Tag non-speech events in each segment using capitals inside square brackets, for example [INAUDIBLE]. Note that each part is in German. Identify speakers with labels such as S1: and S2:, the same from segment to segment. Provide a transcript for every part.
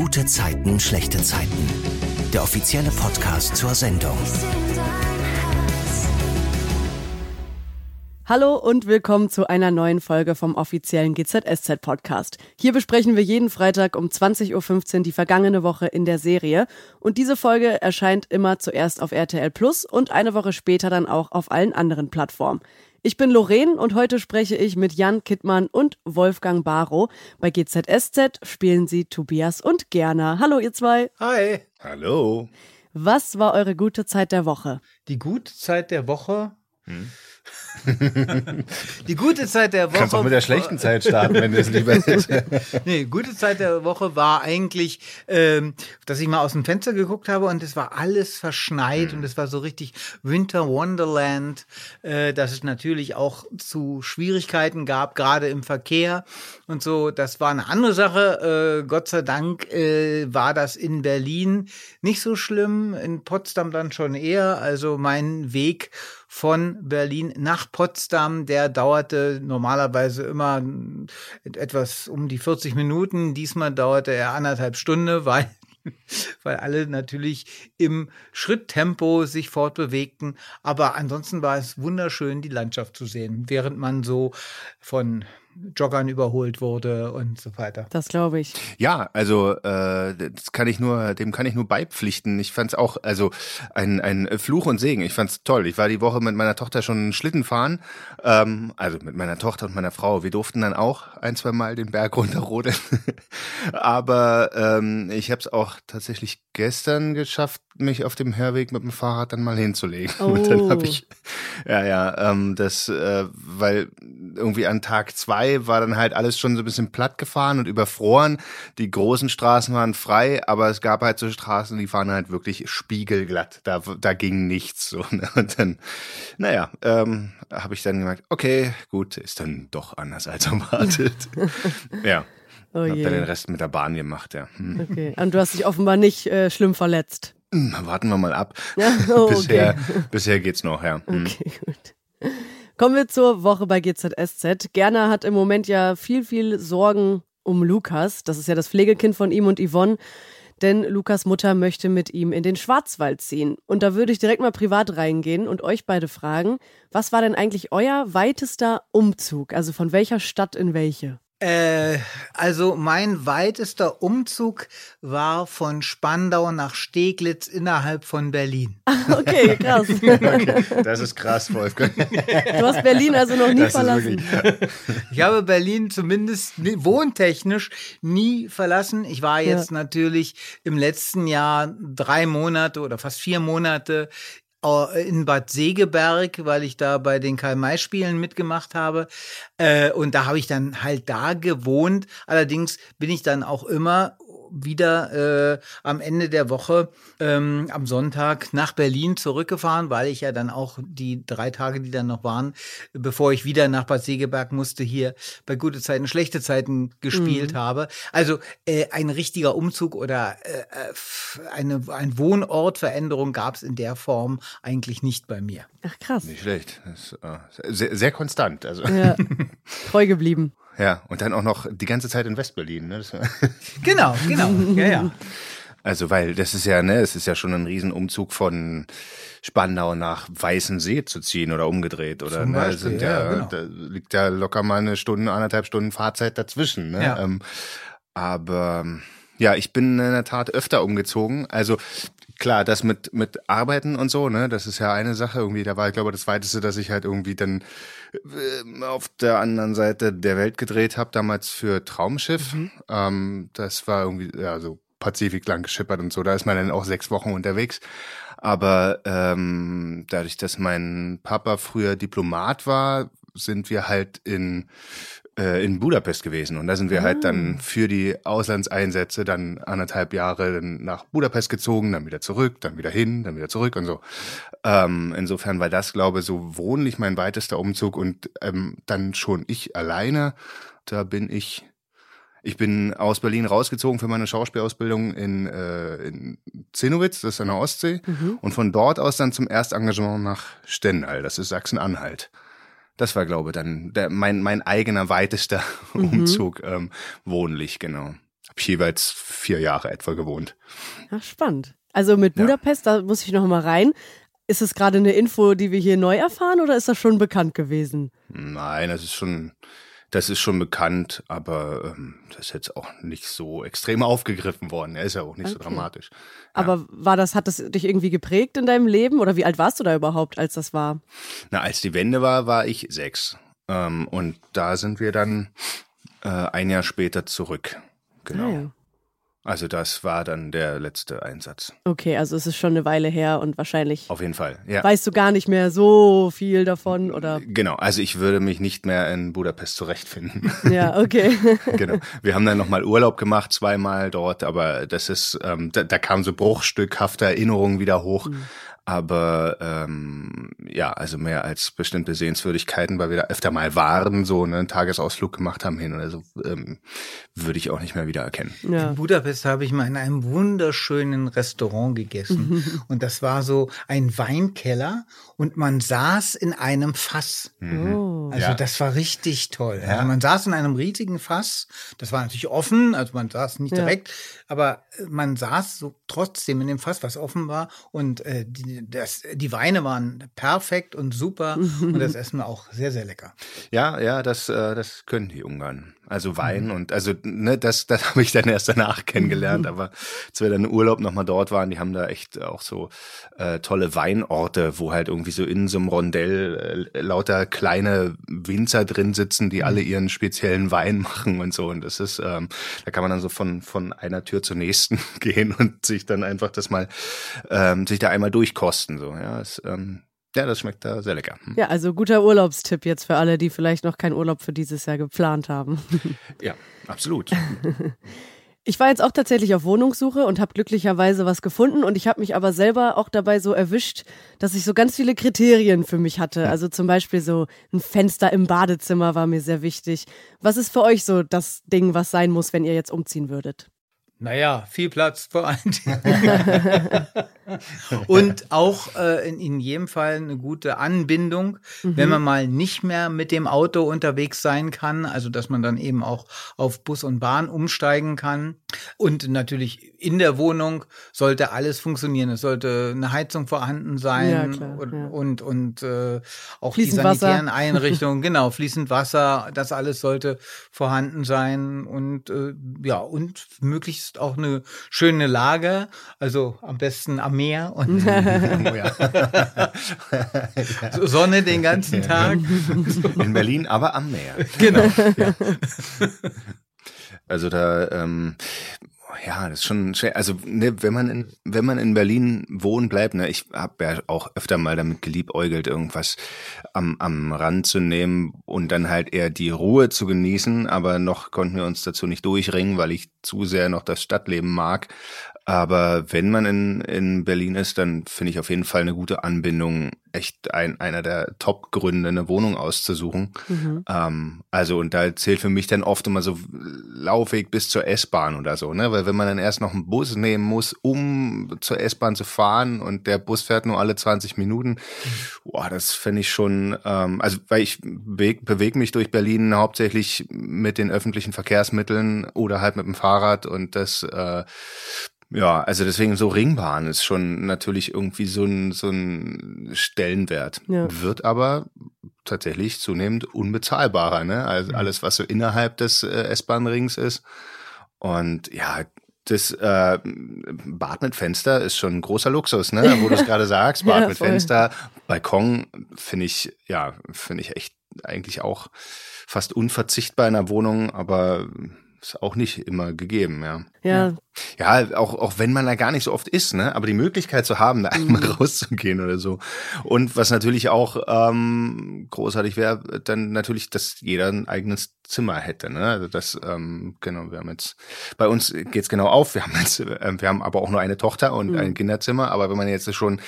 S1: Gute Zeiten, schlechte Zeiten. Der offizielle Podcast zur Sendung.
S2: Hallo und willkommen zu einer neuen Folge vom offiziellen GZSZ Podcast. Hier besprechen wir jeden Freitag um 20.15 Uhr die vergangene Woche in der Serie. Und diese Folge erscheint immer zuerst auf RTL Plus und eine Woche später dann auch auf allen anderen Plattformen. Ich bin Lorraine und heute spreche ich mit Jan Kittmann und Wolfgang Barrow. Bei GZSZ spielen sie Tobias und Gerner. Hallo ihr zwei.
S3: Hi.
S4: Hallo.
S2: Was war eure gute Zeit der Woche?
S3: Die gute Zeit der Woche? Hm. [LAUGHS] die gute Zeit der Woche.
S4: Kannst auch mit der schlechten Zeit starten, wenn es lieber ist. [LAUGHS]
S3: nee, gute Zeit der Woche war eigentlich, ähm, dass ich mal aus dem Fenster geguckt habe und es war alles verschneit mhm. und es war so richtig Winter Wonderland, äh, dass es natürlich auch zu Schwierigkeiten gab, gerade im Verkehr und so. Das war eine andere Sache. Äh, Gott sei Dank äh, war das in Berlin nicht so schlimm, in Potsdam dann schon eher. Also mein Weg von Berlin nach Potsdam. Der dauerte normalerweise immer etwas um die 40 Minuten. Diesmal dauerte er anderthalb Stunden, [LAUGHS] weil weil alle natürlich im Schritttempo sich fortbewegten. Aber ansonsten war es wunderschön, die Landschaft zu sehen, während man so von Joggern überholt wurde und so weiter.
S2: Das glaube ich.
S4: Ja, also äh, das kann ich nur, dem kann ich nur beipflichten. Ich fand es auch, also ein, ein Fluch und Segen. Ich fand es toll. Ich war die Woche mit meiner Tochter schon Schlitten fahren, ähm, also mit meiner Tochter und meiner Frau. Wir durften dann auch ein, zwei Mal den Berg [LAUGHS] runterrodeln. Aber ähm, ich habe es auch tatsächlich gestern geschafft, mich auf dem Hörweg mit dem Fahrrad dann mal hinzulegen. Oh. [LAUGHS] Und dann habe ich, ja, ja, ähm, das, äh, weil irgendwie an Tag zwei war dann halt alles schon so ein bisschen platt gefahren und überfroren. Die großen Straßen waren frei, aber es gab halt so Straßen, die waren halt wirklich spiegelglatt. Da, da ging nichts. So, [LAUGHS] ne? Und dann, naja, ähm, habe ich dann gemerkt, okay, gut, ist dann doch anders als erwartet. [LAUGHS] ja. Oh hab dann den Rest mit der Bahn gemacht, ja.
S2: Hm. Okay. Und du hast dich offenbar nicht äh, schlimm verletzt.
S4: Hm, warten wir mal ab. Ja? [LAUGHS] Oh, bisher, okay. bisher geht's noch, ja.
S2: Hm. Okay, gut. Kommen wir zur Woche bei GZSZ. Gerner hat im Moment ja viel, viel Sorgen um Lukas. Das ist ja das Pflegekind von ihm und Yvonne. Denn Lukas Mutter möchte mit ihm in den Schwarzwald ziehen. Und da würde ich direkt mal privat reingehen und euch beide fragen, was war denn eigentlich euer weitester Umzug? Also von welcher Stadt in welche?
S3: Äh, also mein weitester Umzug war von Spandau nach Steglitz innerhalb von Berlin. [LAUGHS]
S2: okay, krass. [LAUGHS]
S4: okay, das ist krass, Wolfgang.
S2: Du hast Berlin also noch nie das verlassen.
S3: ich habe Berlin zumindest wohntechnisch nie verlassen. Ich war jetzt ja. natürlich im letzten Jahr drei Monate oder fast vier Monate in Bad Segeberg, weil ich da bei den Karl-May-Spielen mitgemacht habe. Äh, und da habe ich dann halt da gewohnt. Allerdings bin ich dann auch immer wieder äh, am Ende der Woche ähm, am Sonntag nach Berlin zurückgefahren, weil ich ja dann auch die drei Tage, die dann noch waren, bevor ich wieder nach Bad Segeberg musste, hier bei gute Zeiten, schlechte Zeiten gespielt mhm. habe. Also äh, ein richtiger Umzug oder äh, eine ein Wohnortveränderung gab es in der Form eigentlich nicht bei mir.
S2: Ach krass.
S4: Nicht schlecht. Das ist, äh, sehr, sehr konstant. Also.
S2: Ja, [LAUGHS] treu geblieben.
S4: Ja, und dann auch noch die ganze Zeit in Westberlin. Ne? [LAUGHS]
S3: genau, genau. Ja, ja.
S4: Also, weil das ist ja, ne, es ist ja schon ein Riesenumzug von Spandau nach Weißensee zu ziehen oder umgedreht oder
S3: Zum ne, sind ja,
S4: ja genau. da liegt ja locker mal eine Stunde, anderthalb Stunden Fahrzeit dazwischen. Ne? Ja. Ähm, aber ja, ich bin in der Tat öfter umgezogen. Also klar, das mit, mit Arbeiten und so, ne, das ist ja eine Sache irgendwie. Da war, ich glaube, das weiteste, dass ich halt irgendwie dann äh, auf der anderen Seite der Welt gedreht habe, damals für Traumschiff. Mhm. Ähm, das war irgendwie, ja, so Pazifik lang geschippert und so. Da ist man dann auch sechs Wochen unterwegs. Aber ähm, dadurch, dass mein Papa früher Diplomat war, sind wir halt in äh, in Budapest gewesen. Und da sind wir ah. halt dann ah. für die Auslandseinsätze dann anderthalb Jahre nach Budapest gezogen, dann wieder zurück, dann wieder hin, dann wieder zurück und so. Ähm, insofern war das, glaube ich, so wohnlich mein weitester Umzug und ähm, dann schon ich alleine. Da bin ich ich bin aus Berlin rausgezogen für meine Schauspielausbildung in, äh, in Zenowitz, das ist an der Ostsee. Mhm. Und von dort aus dann zum Erstengagement nach Stendal, das ist Sachsen-Anhalt das war, glaube ich, dann der, mein, mein eigener weitester [LAUGHS] mhm. Umzug ähm, wohnlich, genau. Habe jeweils vier Jahre etwa gewohnt.
S2: Ach, spannend. Also mit Budapest, ja. da muss ich noch mal rein. Ist es gerade eine Info, die wir hier neu erfahren oder ist das schon bekannt gewesen?
S4: Nein, das ist schon, das ist schon bekannt, aber ähm, das ist jetzt auch nicht so extrem aufgegriffen worden. Er ist ja auch nicht okay. so dramatisch. Ja.
S2: Aber war das, hat das dich irgendwie geprägt in deinem Leben oder wie alt warst du da überhaupt, als das war?
S4: Na, als die Wende war, war ich sechs. Ähm, und da sind wir dann äh, ein Jahr später zurück. Genau. Ah, ja. Also das war dann der letzte Einsatz.
S2: Okay, also es ist schon eine Weile her und wahrscheinlich.
S4: Auf jeden Fall, ja.
S2: Weißt du gar nicht mehr so viel davon oder?
S4: Genau, also ich würde mich nicht mehr in Budapest zurechtfinden. [LAUGHS]
S2: Ja, okay. [LAUGHS]
S4: genau. Wir haben dann nochmal Urlaub gemacht, zweimal dort, aber das ist, ähm, da, da kam so bruchstückhafte Erinnerungen wieder hoch. Mhm. Aber ähm, ja, also mehr als bestimmte Sehenswürdigkeiten, weil wir da öfter mal waren, so ne, einen Tagesausflug gemacht haben hin oder so, ähm, würde ich auch nicht mehr wieder erkennen.
S3: Ja. In Budapest habe ich mal in einem wunderschönen Restaurant gegessen. [LAUGHS] und das war so ein Weinkeller und man saß in einem Fass. Mhm. Oh. Also ja. das war richtig toll. Ja. Also man saß in einem riesigen Fass. Das war natürlich offen, also man saß nicht direkt, aber man saß so trotzdem in dem Fass, was offen war. Und äh, die, das, die Weine waren perfekt und super und das [LAUGHS] Essen war auch sehr, sehr lecker.
S4: Ja, ja, das, äh, das können die Ungarn. Also Wein mhm. und also ne, das, das [LAUGHS] habe ich dann erst danach kennengelernt. Aber als wir dann im Urlaub nochmal dort waren, die haben da echt auch so äh, tolle Weinorte, wo halt irgendwie so in so einem Rondell äh, lauter kleine Winzer drin sitzen, die mhm. alle ihren speziellen Wein machen und so. Und das ist, ähm, da kann man dann so von von einer Tür zur nächsten [LAUGHS] gehen und sich dann einfach das mal ähm, sich da einmal durchkosten. So, ja, ist, ähm, ja, das schmeckt da sehr lecker.
S2: Hm. Ja, also guter Urlaubstipp jetzt für alle, die vielleicht noch keinen Urlaub für dieses Jahr geplant haben. [LAUGHS]
S4: Ja, absolut.
S2: Ich war jetzt auch tatsächlich auf Wohnungssuche und habe glücklicherweise was gefunden und ich habe mich aber selber auch dabei so erwischt, dass ich so ganz viele Kriterien für mich hatte. Also zum Beispiel so ein Fenster im Badezimmer war mir sehr wichtig. Was ist für euch so das Ding, was sein muss, wenn ihr jetzt umziehen würdet?
S3: Naja, viel Platz vor allen Dingen. [LAUGHS] und auch äh, in, in jedem Fall eine gute Anbindung, mhm. wenn man mal nicht mehr mit dem Auto unterwegs sein kann, also dass man dann eben auch auf Bus und Bahn umsteigen kann. Und natürlich in der Wohnung sollte alles funktionieren. Es sollte eine Heizung vorhanden sein ja, klar, und, ja. und, und äh, auch fließend die sanitären Wasser. [LAUGHS] Einrichtungen, genau, fließend Wasser, das alles sollte vorhanden sein und äh, ja, und möglichst ist auch eine schöne Lage, also am besten am Meer und [LAUGHS] oh. Sonne den ganzen Tag.
S4: In Berlin, aber am Meer.
S3: Genau.
S4: Ja. Also da, ähm, ja, das ist schon schwer. Also ne, wenn man in wenn man in Berlin wohnen bleibt, ne, ich habe ja auch öfter mal damit geliebäugelt, irgendwas am am Rand zu nehmen und dann halt eher die Ruhe zu genießen. Aber noch konnten wir uns dazu nicht durchringen, weil ich zu sehr noch das Stadtleben mag. Aber wenn man in, in Berlin ist, dann finde ich auf jeden Fall eine gute Anbindung echt ein, einer der Top-Gründe, eine Wohnung auszusuchen. Mhm. Ähm, also, und da zählt für mich dann oft immer so Laufweg bis zur S-Bahn oder so, ne? Weil wenn man dann erst noch einen Bus nehmen muss, um zur S-Bahn zu fahren und der Bus fährt nur alle 20 Minuten, boah, das fände ich schon, ähm, also weil ich bewege beweg mich durch Berlin hauptsächlich mit den öffentlichen Verkehrsmitteln oder halt mit dem Fahrrad und das äh, ja, also deswegen so Ringbahn ist schon natürlich irgendwie so ein, so ein Stellenwert. Ja. Wird aber tatsächlich zunehmend unbezahlbarer, ne? Also alles, was so innerhalb des äh, S-Bahn-Rings ist. Und ja, das äh, Bad mit Fenster ist schon ein großer Luxus, ne? Wo du es [LAUGHS] gerade sagst, Bad ja, mit Fenster, Balkon finde ich, ja, finde ich echt eigentlich auch fast unverzichtbar in einer Wohnung, aber ist auch nicht immer gegeben, ja.
S2: Ja.
S4: Ja, auch, auch wenn man da gar nicht so oft ist, ne? Aber die Möglichkeit zu haben, da einmal mhm. [LAUGHS] rauszugehen oder so. Und was natürlich auch ähm, großartig wäre, dann natürlich, dass jeder ein eigenes Zimmer hätte. Ne? Also das, ähm, genau, wir haben jetzt, bei uns geht's genau auf, wir haben jetzt, äh, wir haben aber auch nur eine Tochter und mhm. ein Kinderzimmer, aber wenn man jetzt schon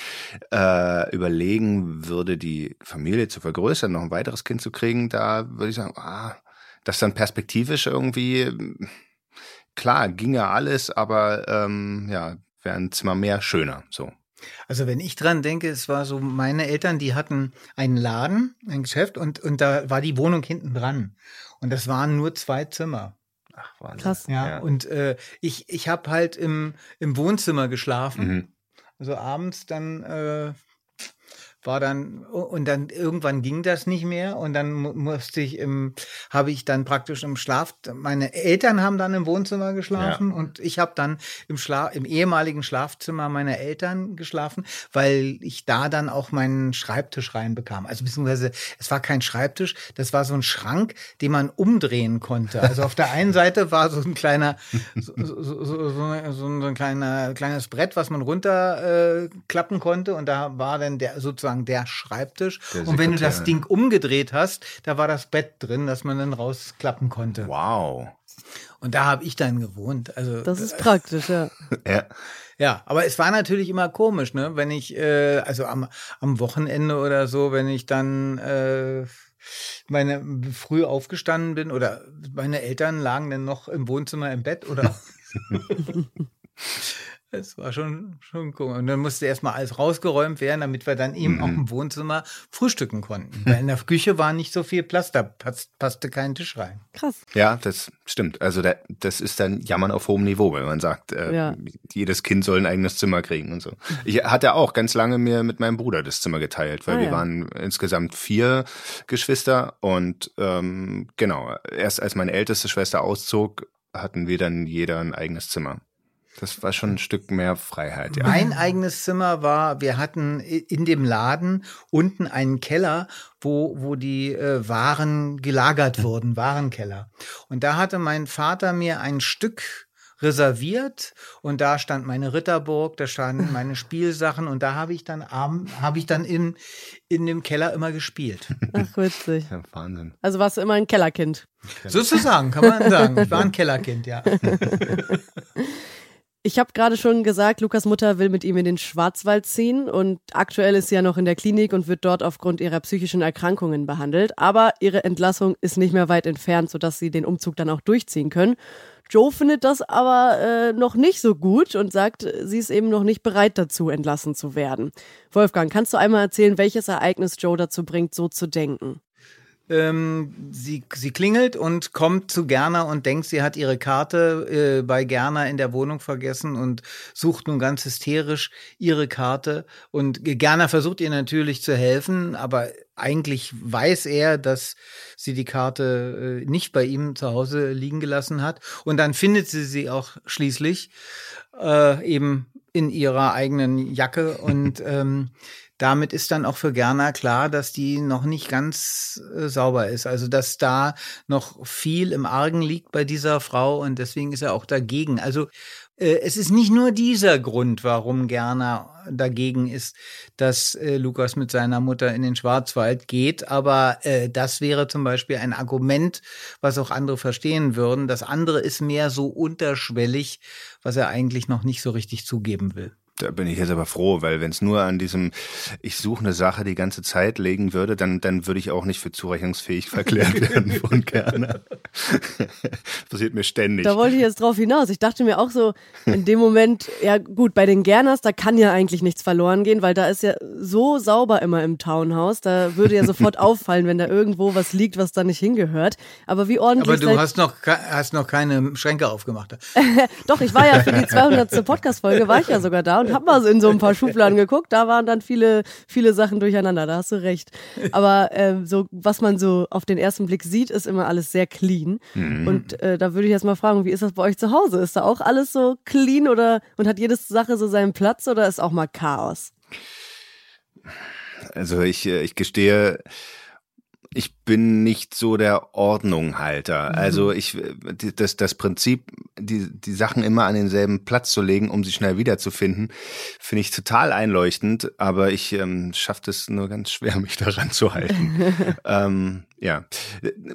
S4: äh, überlegen würde, die Familie zu vergrößern, noch ein weiteres Kind zu kriegen, da würde ich sagen, ah, das dann perspektivisch irgendwie, klar, ginge alles, aber ähm, ja, wäre ein Zimmer mehr schöner, so.
S3: Also wenn ich dran denke, es war so, meine Eltern, die hatten einen Laden, ein Geschäft und, und da war die Wohnung hinten dran. Und das waren nur zwei Zimmer.
S4: Ach, Wahnsinn.
S2: Krass.
S3: Ja,
S4: Ja.
S3: und äh, ich, ich habe halt im, im Wohnzimmer geschlafen.
S4: Mhm.
S3: Also abends dann äh, war dann und dann irgendwann ging das nicht mehr und dann mu- musste ich im habe ich dann praktisch im Schlaf meine Eltern haben dann im Wohnzimmer geschlafen und ich habe dann im Schlaf im ehemaligen Schlafzimmer meiner Eltern geschlafen, weil ich da dann auch meinen Schreibtisch reinbekam. Also beziehungsweise es war kein Schreibtisch, das war so ein Schrank, den man umdrehen konnte. Also auf der einen Seite war so ein kleiner so, so, so, so, ein kleiner kleines Brett, was man runter äh, konnte und da war dann der sozusagen der Schreibtisch
S4: Der
S3: und wenn du das Ding umgedreht hast, da war das Bett drin, das man dann rausklappen konnte.
S4: Wow.
S3: Und da habe ich dann gewohnt. Also
S2: Das ist praktisch, ja. [LAUGHS]
S4: Ja.
S3: ja, aber es war natürlich immer komisch, ne? Wenn ich, äh, also am, am Wochenende oder so, wenn ich dann äh, meine früh aufgestanden bin oder meine Eltern lagen dann noch im Wohnzimmer im Bett oder [LAUGHS] [LAUGHS] Es war schon, schon komisch. Und dann musste erstmal alles rausgeräumt werden, damit wir dann eben auch im Wohnzimmer frühstücken konnten. Weil in der Küche war nicht so viel Platz, da passt, passte kein Tisch rein.
S2: Krass.
S4: Ja, das stimmt. Also da, das ist dann Jammern auf hohem Niveau, wenn man sagt, äh,
S2: Ja.
S4: jedes Kind soll ein eigenes Zimmer kriegen und so. Ich hatte auch ganz lange mir mit meinem Bruder das Zimmer geteilt, weil
S2: Ah,
S4: wir
S2: ja.
S4: waren insgesamt vier Geschwister und ähm, genau, erst als meine älteste Schwester auszog, hatten wir dann jeder ein eigenes Zimmer. Das war schon ein Stück mehr Freiheit, ja.
S3: Mein eigenes Zimmer war, wir hatten in dem Laden unten einen Keller, wo, wo die äh, Waren gelagert wurden, Warenkeller. Und da hatte mein Vater mir ein Stück reserviert und da stand meine Ritterburg, da standen [LAUGHS] meine Spielsachen und da habe ich dann abend, habe ich dann in, in dem Keller immer gespielt.
S2: Ach, witzig.
S4: ja Wahnsinn.
S2: Also warst du immer ein Kellerkind.
S3: Sozusagen, kann man sagen. Ich war ein Kellerkind, ja. [LAUGHS]
S2: Ich habe gerade schon gesagt, Lukas Mutter will mit ihm in den Schwarzwald ziehen und aktuell ist sie ja noch in der Klinik und wird dort aufgrund ihrer psychischen Erkrankungen behandelt. Aber ihre Entlassung ist nicht mehr weit entfernt, sodass sie den Umzug dann auch durchziehen können. Joe findet das aber äh, noch nicht so gut und sagt, sie ist eben noch nicht bereit dazu, entlassen zu werden. Wolfgang, kannst du einmal erzählen, welches Ereignis Joe dazu bringt, so zu denken?
S3: Ähm, sie, sie klingelt und kommt zu Gerner und denkt, sie hat ihre Karte äh, bei Gerner in der Wohnung vergessen und sucht nun ganz hysterisch ihre Karte. Und Gerner versucht ihr natürlich zu helfen, aber eigentlich weiß er, dass sie die Karte äh, nicht bei ihm zu Hause liegen gelassen hat. Und dann findet sie sie auch schließlich äh, eben in ihrer eigenen Jacke und [LAUGHS] ähm, damit ist dann auch für Gerner klar, dass die noch nicht ganz äh, sauber ist. Also dass da noch viel im Argen liegt bei dieser Frau und deswegen ist er auch dagegen. Also äh, es ist nicht nur dieser Grund, warum Gerner dagegen ist, dass äh, Lukas mit seiner Mutter in den Schwarzwald geht, aber äh, das wäre zum Beispiel ein Argument, was auch andere verstehen würden. Das andere ist mehr so unterschwellig, was er eigentlich noch nicht so richtig zugeben will.
S4: Da bin ich jetzt aber froh, weil wenn es nur an diesem ich suche eine Sache die ganze Zeit legen würde, dann dann würde ich auch nicht für zurechnungsfähig verklärt werden von Kerner. [LAUGHS] Passiert mir ständig.
S2: Da wollte ich jetzt drauf hinaus. Ich dachte mir auch so, in dem Moment, ja gut, bei den Gerners, da kann ja eigentlich nichts verloren gehen, weil da ist ja so sauber immer im Townhouse. Da würde ja sofort [LAUGHS] auffallen, wenn da irgendwo was liegt, was da nicht hingehört. Aber wie ordentlich
S3: Aber du hast noch, hast noch keine Schränke aufgemacht. [LAUGHS]
S2: Doch, ich war ja für die 200. Podcast-Folge, war ich ja sogar da und hab mal so in so ein paar Schubladen geguckt. Da waren dann viele, viele Sachen durcheinander, da hast du recht. Aber ähm, so, was man so auf den ersten Blick sieht, ist immer alles sehr clean. Und äh, da würde ich jetzt mal fragen, wie ist das bei euch zu Hause? Ist da auch alles so clean oder und hat jede Sache so seinen Platz oder ist auch mal Chaos?
S4: Also ich, äh, ich gestehe, ich bin nicht so der Ordnunghalter. Also ich, äh, das, das Prinzip, die, die Sachen immer an denselben Platz zu legen, um sie schnell wiederzufinden, finde ich total einleuchtend, aber ich ähm, schaffe es nur ganz schwer, [LAUGHS] mich daran zu halten. [LAUGHS] ähm, ja,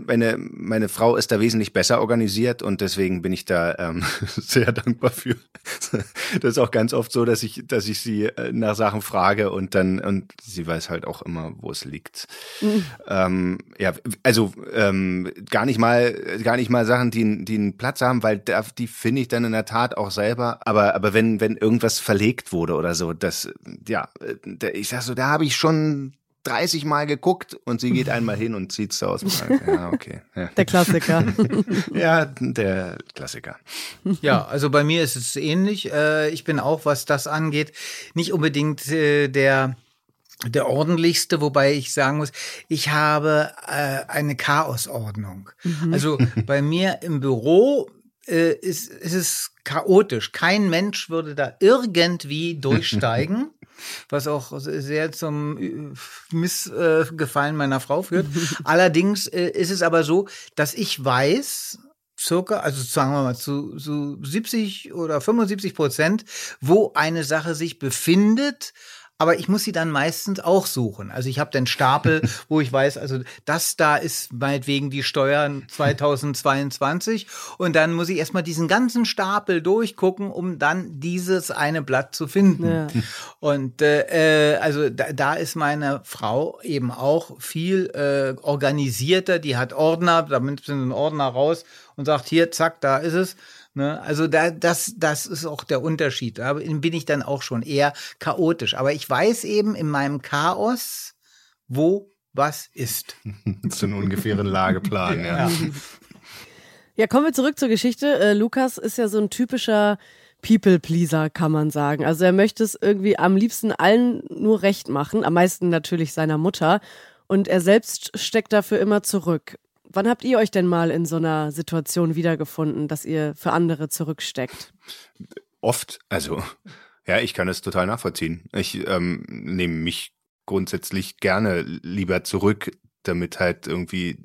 S4: meine, meine Frau ist da wesentlich besser organisiert und deswegen bin ich da ähm, [LAUGHS] sehr dankbar für. Das ist auch ganz oft so, dass ich, dass ich sie äh, nach Sachen frage und dann, und sie weiß halt auch immer, wo es liegt. Ähm, ja, also ähm, gar nicht mal, gar nicht mal Sachen, die, die einen Platz haben, weil da, die finde ich dann in der Tat auch selber. Aber, aber wenn, wenn irgendwas verlegt wurde oder so, das, ja, äh, da- ich sag so, da habe ich schon 30 Mal geguckt und sie geht einmal hin und zieht es aus. [LAUGHS] Ja, okay. Ja.
S2: Der Klassiker. [LAUGHS]
S4: ja, der Klassiker.
S3: Ja, also bei mir ist es ähnlich. Äh, ich bin auch, was das angeht, nicht unbedingt äh, der der ordentlichste, wobei ich sagen muss, ich habe äh, eine Chaosordnung. Mhm. Also bei [LAUGHS] mir im Büro äh, ist, ist es chaotisch. Kein Mensch würde da irgendwie durchsteigen. [LAUGHS] was auch sehr zum äh, Missgefallen meiner Frau führt. [LAUGHS] Allerdings äh, ist es aber so, dass ich weiß, circa, also sagen wir mal zu, zu 70 oder 75 Prozent, wo eine Sache sich befindet, aber ich muss sie dann meistens auch suchen. Also ich habe den Stapel, [LAUGHS] wo ich weiß, also das da ist meinetwegen die Steuern 2022 und dann muss ich erstmal diesen ganzen Stapel durchgucken, um dann dieses eine Blatt zu finden. Ja. [LAUGHS] Und äh, äh, also da, da ist meine Frau eben auch viel äh, organisierter, die hat Ordner, da nimmt sie einen Ordner raus und sagt, hier, zack, da ist es. Ne? Also da, das, das ist auch der Unterschied. Da bin ich dann auch schon eher chaotisch. Aber ich weiß eben in meinem Chaos, wo was ist. [LAUGHS]
S4: so einen ungefähren Lageplan, ja.
S2: Ja, kommen wir zurück zur Geschichte. Äh, Lukas ist ja so ein typischer People-Pleaser, kann man sagen. Also er möchte es irgendwie am liebsten allen nur recht machen, am meisten natürlich seiner Mutter. Und er selbst steckt dafür immer zurück. Wann habt ihr euch denn mal in so einer Situation wiedergefunden, dass ihr für andere zurücksteckt?
S4: Oft, also ja, ich kann das total nachvollziehen. Ich ähm, nehme mich grundsätzlich gerne lieber zurück, damit halt irgendwie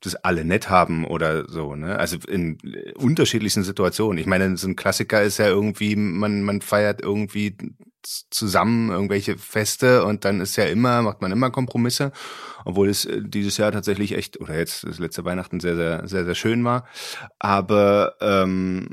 S4: das alle nett haben oder so, ne? Also in unterschiedlichsten Situationen. Ich meine, so ein Klassiker ist ja irgendwie, man, man feiert irgendwie zusammen irgendwelche Feste und dann ist ja immer, macht man immer Kompromisse, obwohl es äh, dieses Jahr tatsächlich echt, oder jetzt das letzte Weihnachten sehr, sehr, sehr, sehr schön war. Aber ähm,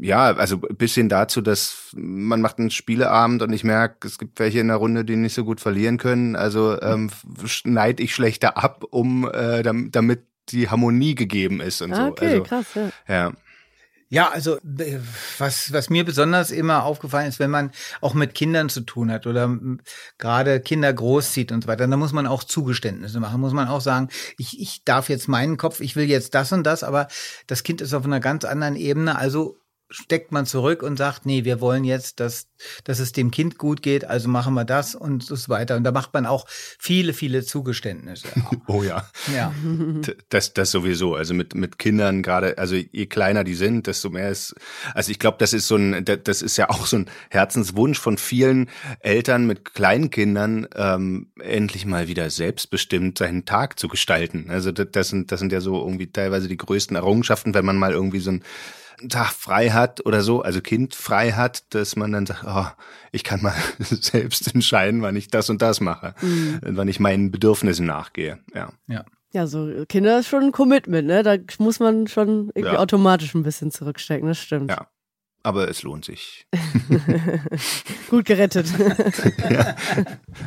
S4: ja, also bisschen dazu, dass man macht einen Spieleabend und ich merke, es gibt welche in der Runde, die nicht so gut verlieren können. Also ähm, schneide ich schlechter ab, um äh, damit die Harmonie gegeben ist und
S2: ah,
S4: so.
S2: Okay,
S4: also,
S2: krass, ja.
S4: ja.
S3: Ja, also was, was mir besonders immer aufgefallen ist, wenn man auch mit Kindern zu tun hat oder gerade Kinder großzieht und so weiter, dann muss man auch Zugeständnisse machen, muss man auch sagen, ich, ich darf jetzt meinen Kopf, ich will jetzt das und das, aber das Kind ist auf einer ganz anderen Ebene, also steckt man zurück und sagt, nee, wir wollen jetzt, dass, dass es dem Kind gut geht, also machen wir das und so weiter. Und da macht man auch viele, viele Zugeständnisse. [LAUGHS]
S4: oh ja.
S3: Ja. [LAUGHS]
S4: Das, das sowieso. Also mit, mit Kindern gerade, also je kleiner die sind, desto mehr ist, also ich glaube, das ist so ein, das ist ja auch so ein Herzenswunsch von vielen Eltern mit kleinen Kindern, ähm, endlich mal wieder selbstbestimmt seinen Tag zu gestalten. Also das, das sind, das sind ja so irgendwie teilweise die größten Errungenschaften, wenn man mal irgendwie so ein Tag frei hat oder so, also Kind frei hat, dass man dann sagt, oh, ich kann mal [LAUGHS] selbst entscheiden, wann ich das und das mache, mhm. wann ich meinen Bedürfnissen nachgehe. Ja.
S3: ja.
S2: Ja, so Kinder ist schon ein Commitment, ne? Da muss man schon irgendwie ja. automatisch ein bisschen zurückstecken, das stimmt.
S4: Ja. Aber es lohnt sich. [LAUGHS]
S2: Gut gerettet. [LAUGHS]
S4: ja.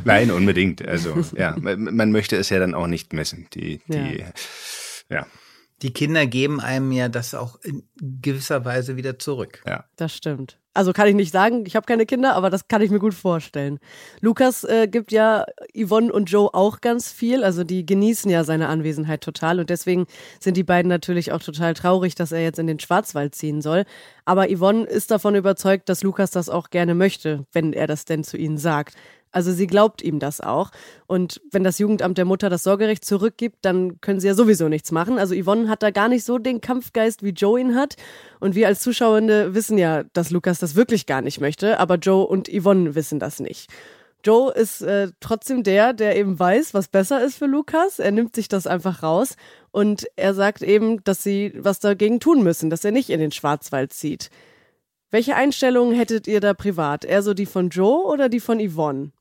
S4: Nein, unbedingt. Also, ja, man möchte es ja dann auch nicht messen. Die, die, ja. ja
S3: die Kinder geben einem ja das auch in gewisser Weise wieder zurück.
S4: Ja.
S2: Das stimmt. Also kann ich nicht sagen, ich habe keine Kinder, aber das kann ich mir gut vorstellen. Lukas äh, gibt ja Yvonne und Joe auch ganz viel, also die genießen ja seine Anwesenheit total und deswegen sind die beiden natürlich auch total traurig, dass er jetzt in den Schwarzwald ziehen soll. Aber Yvonne ist davon überzeugt, dass Lukas das auch gerne möchte, wenn er das denn zu ihnen sagt. Also sie glaubt ihm das auch. Und wenn das Jugendamt der Mutter das Sorgerecht zurückgibt, dann können sie ja sowieso nichts machen. Also Yvonne hat da gar nicht so den Kampfgeist, wie Joe ihn hat. Und wir als Zuschauende wissen ja, dass Lukas das wirklich gar nicht möchte. Aber Joe und Yvonne wissen das nicht. Joe ist äh, trotzdem der, der eben weiß, was besser ist für Lukas. Er nimmt sich das einfach raus und er sagt eben, dass sie was dagegen tun müssen, dass er nicht in den Schwarzwald zieht. Welche Einstellungen hättet ihr da privat? Eher so die von Joe oder die von Yvonne?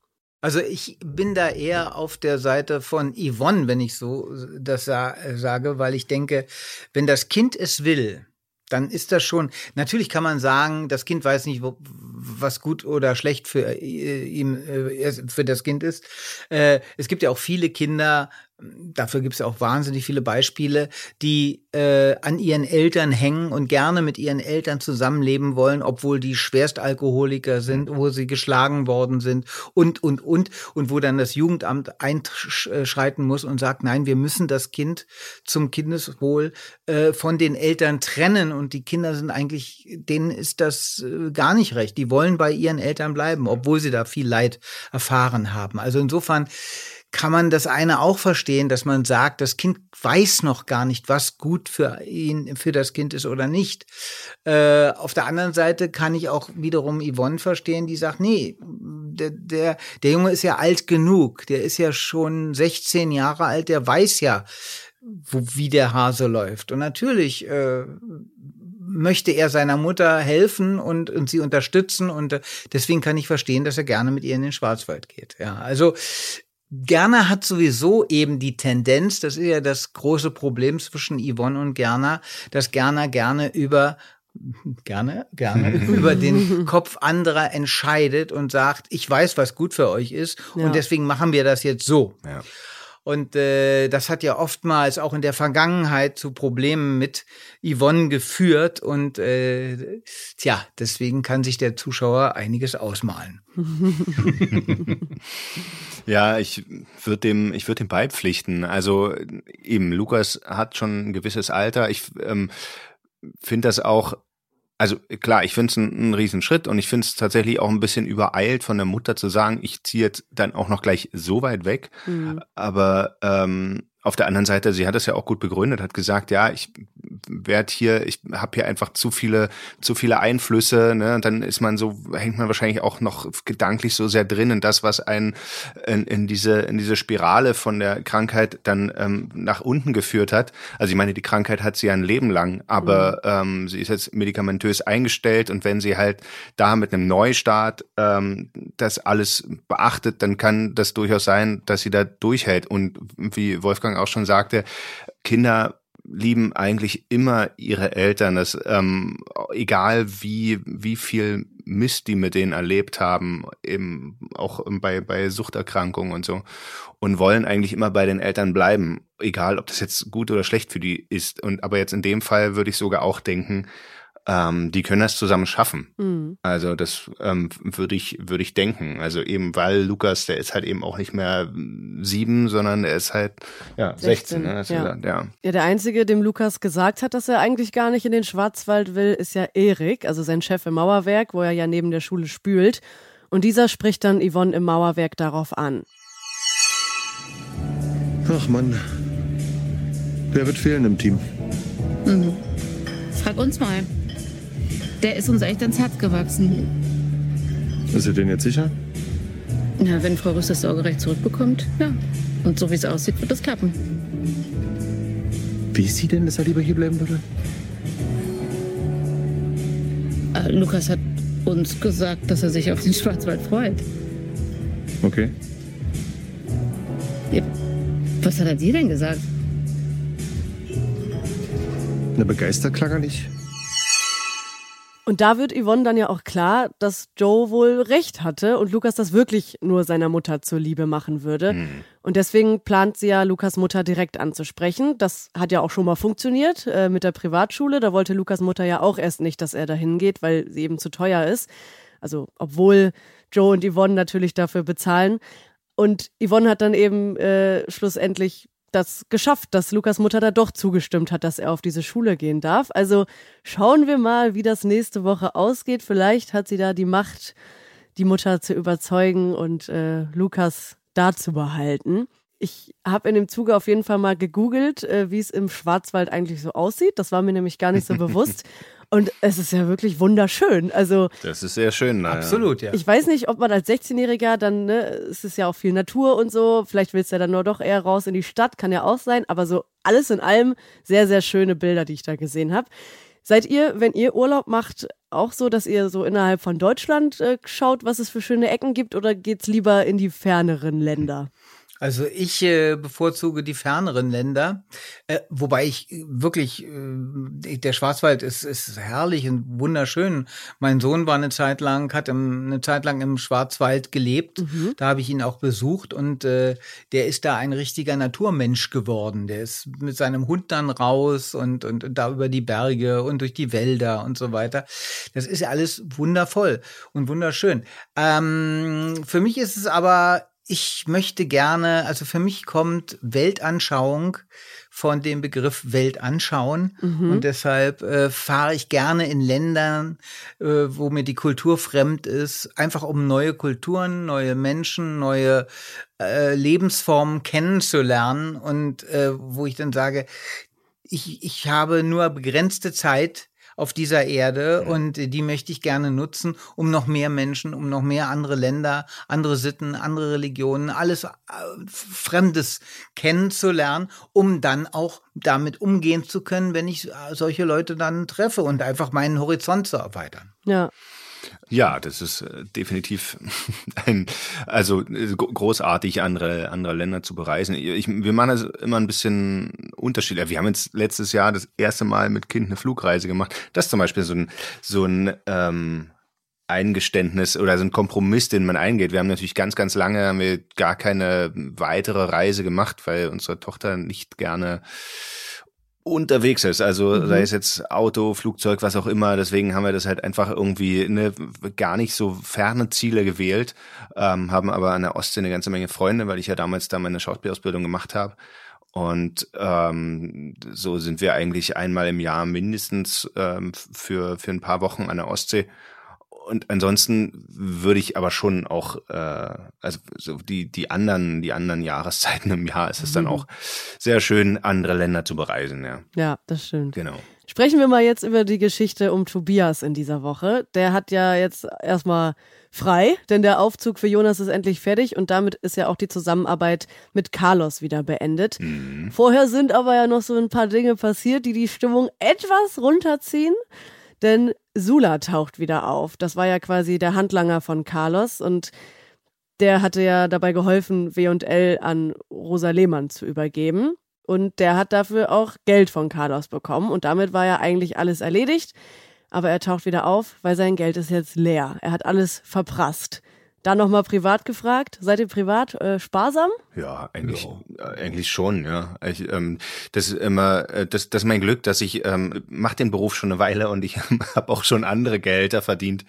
S3: Also ich bin da eher auf der Seite von Yvonne, wenn ich so das sage, weil ich denke, wenn das Kind es will, dann ist das schon, natürlich kann man sagen, das Kind weiß nicht, was gut oder schlecht für äh, ihm, äh, für das Kind ist. Äh, es gibt ja auch viele Kinder, dafür gibt es auch wahnsinnig viele Beispiele, die äh, an ihren Eltern hängen und gerne mit ihren Eltern zusammenleben wollen, obwohl die Schwerstalkoholiker sind, wo sie geschlagen worden sind und, und, und, und wo dann das Jugendamt einschreiten muss und sagt, nein, wir müssen das Kind zum Kindeswohl äh, von den Eltern trennen und die Kinder sind eigentlich, denen ist das äh, gar nicht recht. Die wollen bei ihren Eltern bleiben, obwohl sie da viel Leid erfahren haben. Also insofern kann man das eine auch verstehen, dass man sagt, das Kind weiß noch gar nicht, was gut für ihn, für das Kind ist oder nicht. Äh, auf der anderen Seite kann ich auch wiederum Yvonne verstehen, die sagt, nee, der, der, der Junge ist ja alt genug, der ist ja schon 16 Jahre alt, der weiß ja, wo, wie der Hase läuft. Und natürlich äh, möchte er seiner Mutter helfen und, und sie unterstützen und äh, deswegen kann ich verstehen, dass er gerne mit ihr in den Schwarzwald geht. Ja, also Gerner hat sowieso eben die Tendenz, das ist ja das große Problem zwischen Yvonne und Gerner, dass Gerner gerne über [LAUGHS] gerne, gerne [LAUGHS] über den Kopf anderer entscheidet und sagt, ich weiß, was gut für euch ist ja. und deswegen machen wir das jetzt so. Ja. Und äh, das hat ja oftmals auch in der Vergangenheit zu Problemen mit Yvonne geführt. Und äh, tja, deswegen kann sich der Zuschauer einiges ausmalen. [LAUGHS]
S4: ja, ich würde dem, ich würde dem beipflichten. Also eben, Lukas hat schon ein gewisses Alter. Ich ähm, finde das auch also klar, ich finde es ein, ein Riesenschritt und ich finde es tatsächlich auch ein bisschen übereilt von der Mutter zu sagen, ich ziehe jetzt dann auch noch gleich so weit weg. Mhm. Aber ähm, auf der anderen Seite, sie hat es ja auch gut begründet, hat gesagt, ja, ich werde hier, ich habe hier einfach zu viele, zu viele Einflüsse, ne? Und dann ist man so, hängt man wahrscheinlich auch noch gedanklich so sehr drin in das, was einen in, in diese, in diese Spirale von der Krankheit dann ähm, nach unten geführt hat. Also ich meine, die Krankheit hat sie ja ein Leben lang, aber mhm. ähm, sie ist jetzt medikamentös eingestellt und wenn sie halt da mit einem Neustart ähm, das alles beachtet, dann kann das durchaus sein, dass sie da durchhält. Und wie Wolfgang Anfang auch schon sagte, Kinder lieben eigentlich immer ihre Eltern, das, ähm, egal wie, wie viel Mist die mit denen erlebt haben, eben auch bei, bei Suchterkrankungen und so, und wollen eigentlich immer bei den Eltern bleiben, egal ob das jetzt gut oder schlecht für die ist. Und aber jetzt in dem Fall würde ich sogar auch denken, ähm, die können das zusammen schaffen. Mhm. Also das ähm, würde ich würde ich denken. Also eben weil Lukas, der ist halt eben auch nicht mehr sieben, sondern er ist halt ja 16. 16 ne?
S2: ja. Gesagt, ja. ja, der einzige, dem Lukas gesagt hat, dass er eigentlich gar nicht in den Schwarzwald will, ist ja Erik, also sein Chef im Mauerwerk, wo er ja neben der Schule spült. Und dieser spricht dann Yvonne im Mauerwerk darauf an.
S5: Ach Mann, wer wird fehlen im Team?
S6: Mhm. Frag uns mal. Der ist uns echt ans Herz gewachsen.
S5: Ist ihr denn jetzt sicher?
S6: Ja, wenn Frau Rüss das Sorgerecht zurückbekommt, ja. Und so wie es aussieht, wird das klappen.
S5: Wie ist sie denn, dass er lieber hier bleiben würde?
S6: Äh, Lukas hat uns gesagt, dass er sich auf den Schwarzwald freut.
S5: Okay.
S6: Ja, was hat er dir denn gesagt?
S5: Na, begeistert klang er nicht.
S2: Und da wird Yvonne dann ja auch klar, dass Joe wohl recht hatte und Lukas das wirklich nur seiner Mutter zur Liebe machen würde. Mhm. Und deswegen plant sie ja, Lukas Mutter direkt anzusprechen. Das hat ja auch schon mal funktioniert äh, mit der Privatschule. Da wollte Lukas Mutter ja auch erst nicht, dass er da hingeht, weil sie eben zu teuer ist. Also, obwohl Joe und Yvonne natürlich dafür bezahlen. Und Yvonne hat dann eben äh, schlussendlich das geschafft, dass Lukas Mutter da doch zugestimmt hat, dass er auf diese Schule gehen darf. Also schauen wir mal, wie das nächste Woche ausgeht. Vielleicht hat sie da die Macht, die Mutter zu überzeugen und äh, Lukas da zu behalten. Ich habe in dem Zuge auf jeden Fall mal gegoogelt, äh, wie es im Schwarzwald eigentlich so aussieht. Das war mir nämlich gar nicht so bewusst. [LAUGHS] Und es ist ja wirklich wunderschön. Also
S4: das ist sehr schön.
S3: Naja. Absolut, ja.
S2: Ich weiß nicht, ob man als 16-Jähriger dann, ne, es ist ja auch viel Natur und so. Vielleicht willst du ja dann nur doch eher raus in die Stadt, kann ja auch sein. Aber so alles in allem sehr, sehr schöne Bilder, die ich da gesehen habe. Seid ihr, wenn ihr Urlaub macht, auch so, dass ihr so innerhalb von Deutschland äh, schaut, was es für schöne Ecken gibt, oder geht's lieber in die ferneren Länder?
S3: Also ich äh, bevorzuge die ferneren Länder, äh, wobei ich wirklich, äh, der Schwarzwald ist, ist herrlich und wunderschön. Mein Sohn war eine Zeit lang, hat im, eine Zeit lang im Schwarzwald gelebt. Mhm. Da habe ich ihn auch besucht und äh, der ist da ein richtiger Naturmensch geworden. Der ist mit seinem Hund dann raus und, und, und da über die Berge und durch die Wälder und so weiter. Das ist ja alles wundervoll und wunderschön. Ähm, für mich ist es aber ich möchte gerne, also für mich kommt Weltanschauung von dem Begriff Weltanschauen mhm. und deshalb äh, fahre ich gerne in Ländern, äh, wo mir die Kultur fremd ist, einfach um neue Kulturen, neue Menschen, neue äh, Lebensformen kennenzulernen und äh, wo ich dann sage, ich, ich habe nur begrenzte Zeit, auf dieser Erde und die möchte ich gerne nutzen, um noch mehr Menschen, um noch mehr andere Länder, andere Sitten, andere Religionen, alles äh, Fremdes kennenzulernen, um dann auch damit umgehen zu können, wenn ich äh, solche Leute dann treffe und einfach meinen Horizont zu erweitern.
S2: Ja.
S4: Ja, das ist äh, definitiv [LAUGHS] ein, also äh, großartig, andere, andere Länder zu bereisen. Ich, wir machen das immer ein bisschen unterschiedlich. Wir haben jetzt letztes Jahr das erste Mal mit Kind eine Flugreise gemacht. Das ist zum Beispiel so ein, so ein ähm, Eingeständnis oder so ein Kompromiss, den man eingeht. Wir haben natürlich ganz, ganz lange haben wir gar keine weitere Reise gemacht, weil unsere Tochter nicht gerne unterwegs ist. Also mhm. sei es jetzt Auto, Flugzeug, was auch immer. Deswegen haben wir das halt einfach irgendwie ne, gar nicht so ferne Ziele gewählt, ähm, haben aber an der Ostsee eine ganze Menge Freunde, weil ich ja damals da meine Schauspielausbildung gemacht habe. Und ähm, so sind wir eigentlich einmal im Jahr mindestens ähm, für, für ein paar Wochen an der Ostsee und ansonsten würde ich aber schon auch, äh, also so die, die anderen, die anderen Jahreszeiten im Jahr ist es dann mhm. auch sehr schön, andere Länder zu bereisen, ja.
S2: Ja, das stimmt.
S4: Genau.
S2: Sprechen wir mal jetzt über die Geschichte um Tobias in dieser Woche. Der hat ja jetzt erstmal frei, denn der Aufzug für Jonas ist endlich fertig und damit ist ja auch die Zusammenarbeit mit Carlos wieder beendet. Mhm. Vorher sind aber ja noch so ein paar Dinge passiert, die die Stimmung etwas runterziehen. Denn Sula taucht wieder auf. Das war ja quasi der Handlanger von Carlos und der hatte ja dabei geholfen, W&L an Rosa Lehmann zu übergeben. Und der hat dafür auch Geld von Carlos bekommen. Und damit war ja eigentlich alles erledigt. Aber er taucht wieder auf, weil sein Geld ist jetzt leer. Er hat alles verprasst. Dann nochmal privat gefragt. Seid ihr privat äh, sparsam?
S4: Ja, eigentlich, ja. eigentlich schon, ja. Ich, ähm, das ist immer, äh, das, das ist mein Glück, dass ich ähm, mache den Beruf schon eine Weile und ich [LAUGHS] habe auch schon andere Gehälter verdient.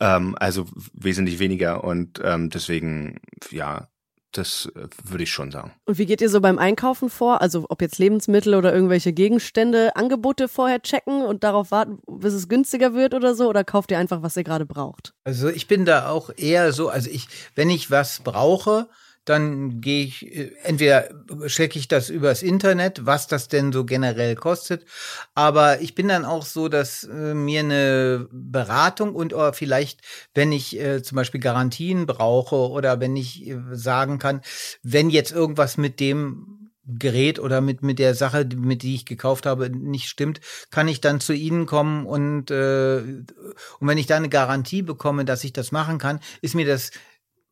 S4: Ähm, also wesentlich weniger. Und ähm, deswegen, ja, das äh, würde ich schon sagen.
S2: Und wie geht ihr so beim Einkaufen vor? Also ob jetzt Lebensmittel oder irgendwelche Gegenstände, Angebote vorher checken und darauf warten, bis es günstiger wird oder so? Oder kauft ihr einfach, was ihr gerade braucht?
S3: Also ich bin da auch eher so, also ich, wenn ich was brauche, dann gehe ich, äh, entweder checke ich das übers Internet, was das denn so generell kostet, aber ich bin dann auch so, dass äh, mir eine Beratung und oder vielleicht, wenn ich äh, zum Beispiel Garantien brauche oder wenn ich äh, sagen kann, wenn jetzt irgendwas mit dem Gerät oder mit mit der Sache, mit die ich gekauft habe, nicht stimmt, kann ich dann zu Ihnen kommen und äh, und wenn ich da eine Garantie bekomme, dass ich das machen kann, ist mir das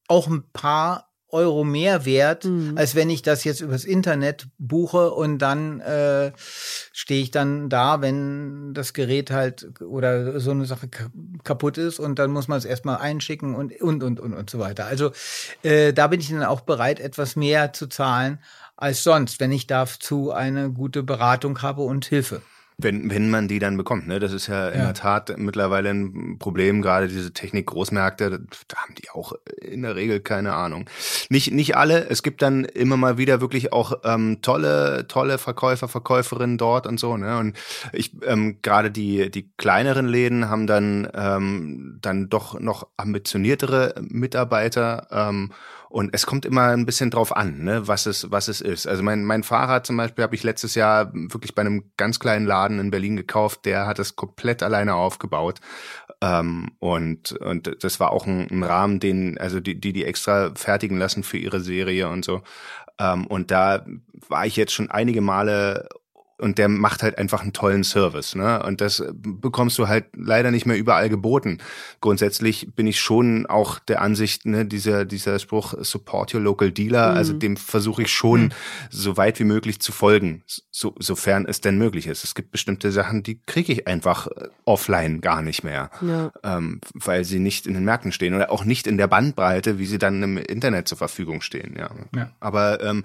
S3: auch ein paar Euro mehr wert, mhm. als wenn ich das jetzt übers Internet buche und dann äh, stehe ich dann da, wenn das Gerät halt oder so eine Sache kaputt ist und dann muss man es erstmal einschicken und und und und und so weiter. Also äh, da bin ich dann auch bereit, etwas mehr zu zahlen als sonst, wenn ich dazu eine gute Beratung habe und Hilfe.
S4: Wenn, wenn man die dann bekommt, ne? Das ist ja, ja. in der Tat mittlerweile ein Problem, gerade diese Technik-Großmärkte, da haben die auch in der Regel keine Ahnung. Nicht, nicht alle, es gibt dann immer mal wieder wirklich auch ähm, tolle, tolle Verkäufer, Verkäuferinnen dort und so, ne? Und ich, ähm, gerade die, die kleineren Läden haben dann, ähm, dann doch noch ambitioniertere Mitarbeiter ähm, und es kommt immer ein bisschen drauf an, ne, was es, was es ist. Also mein, mein Fahrrad zum Beispiel habe ich letztes Jahr wirklich bei einem ganz kleinen Laden in Berlin gekauft. Der hat es komplett alleine aufgebaut. Ähm, und, und das war auch ein, ein Rahmen, den, also die, die, die extra fertigen lassen für ihre Serie und so. Ähm, und da war ich jetzt schon einige Male und der macht halt einfach einen tollen Service. Ne? Und das bekommst du halt leider nicht mehr überall geboten. Grundsätzlich bin ich schon auch der Ansicht, ne, dieser, dieser Spruch Support your local dealer, mhm. also dem versuche ich schon mhm. so weit wie möglich zu folgen, so, sofern es denn möglich ist. Es gibt bestimmte Sachen, die kriege ich einfach äh, offline gar nicht mehr, ja. ähm, weil sie nicht in den Märkten stehen oder auch nicht in der Bandbreite, wie sie dann im Internet zur Verfügung stehen. Ja. ja. Aber ähm,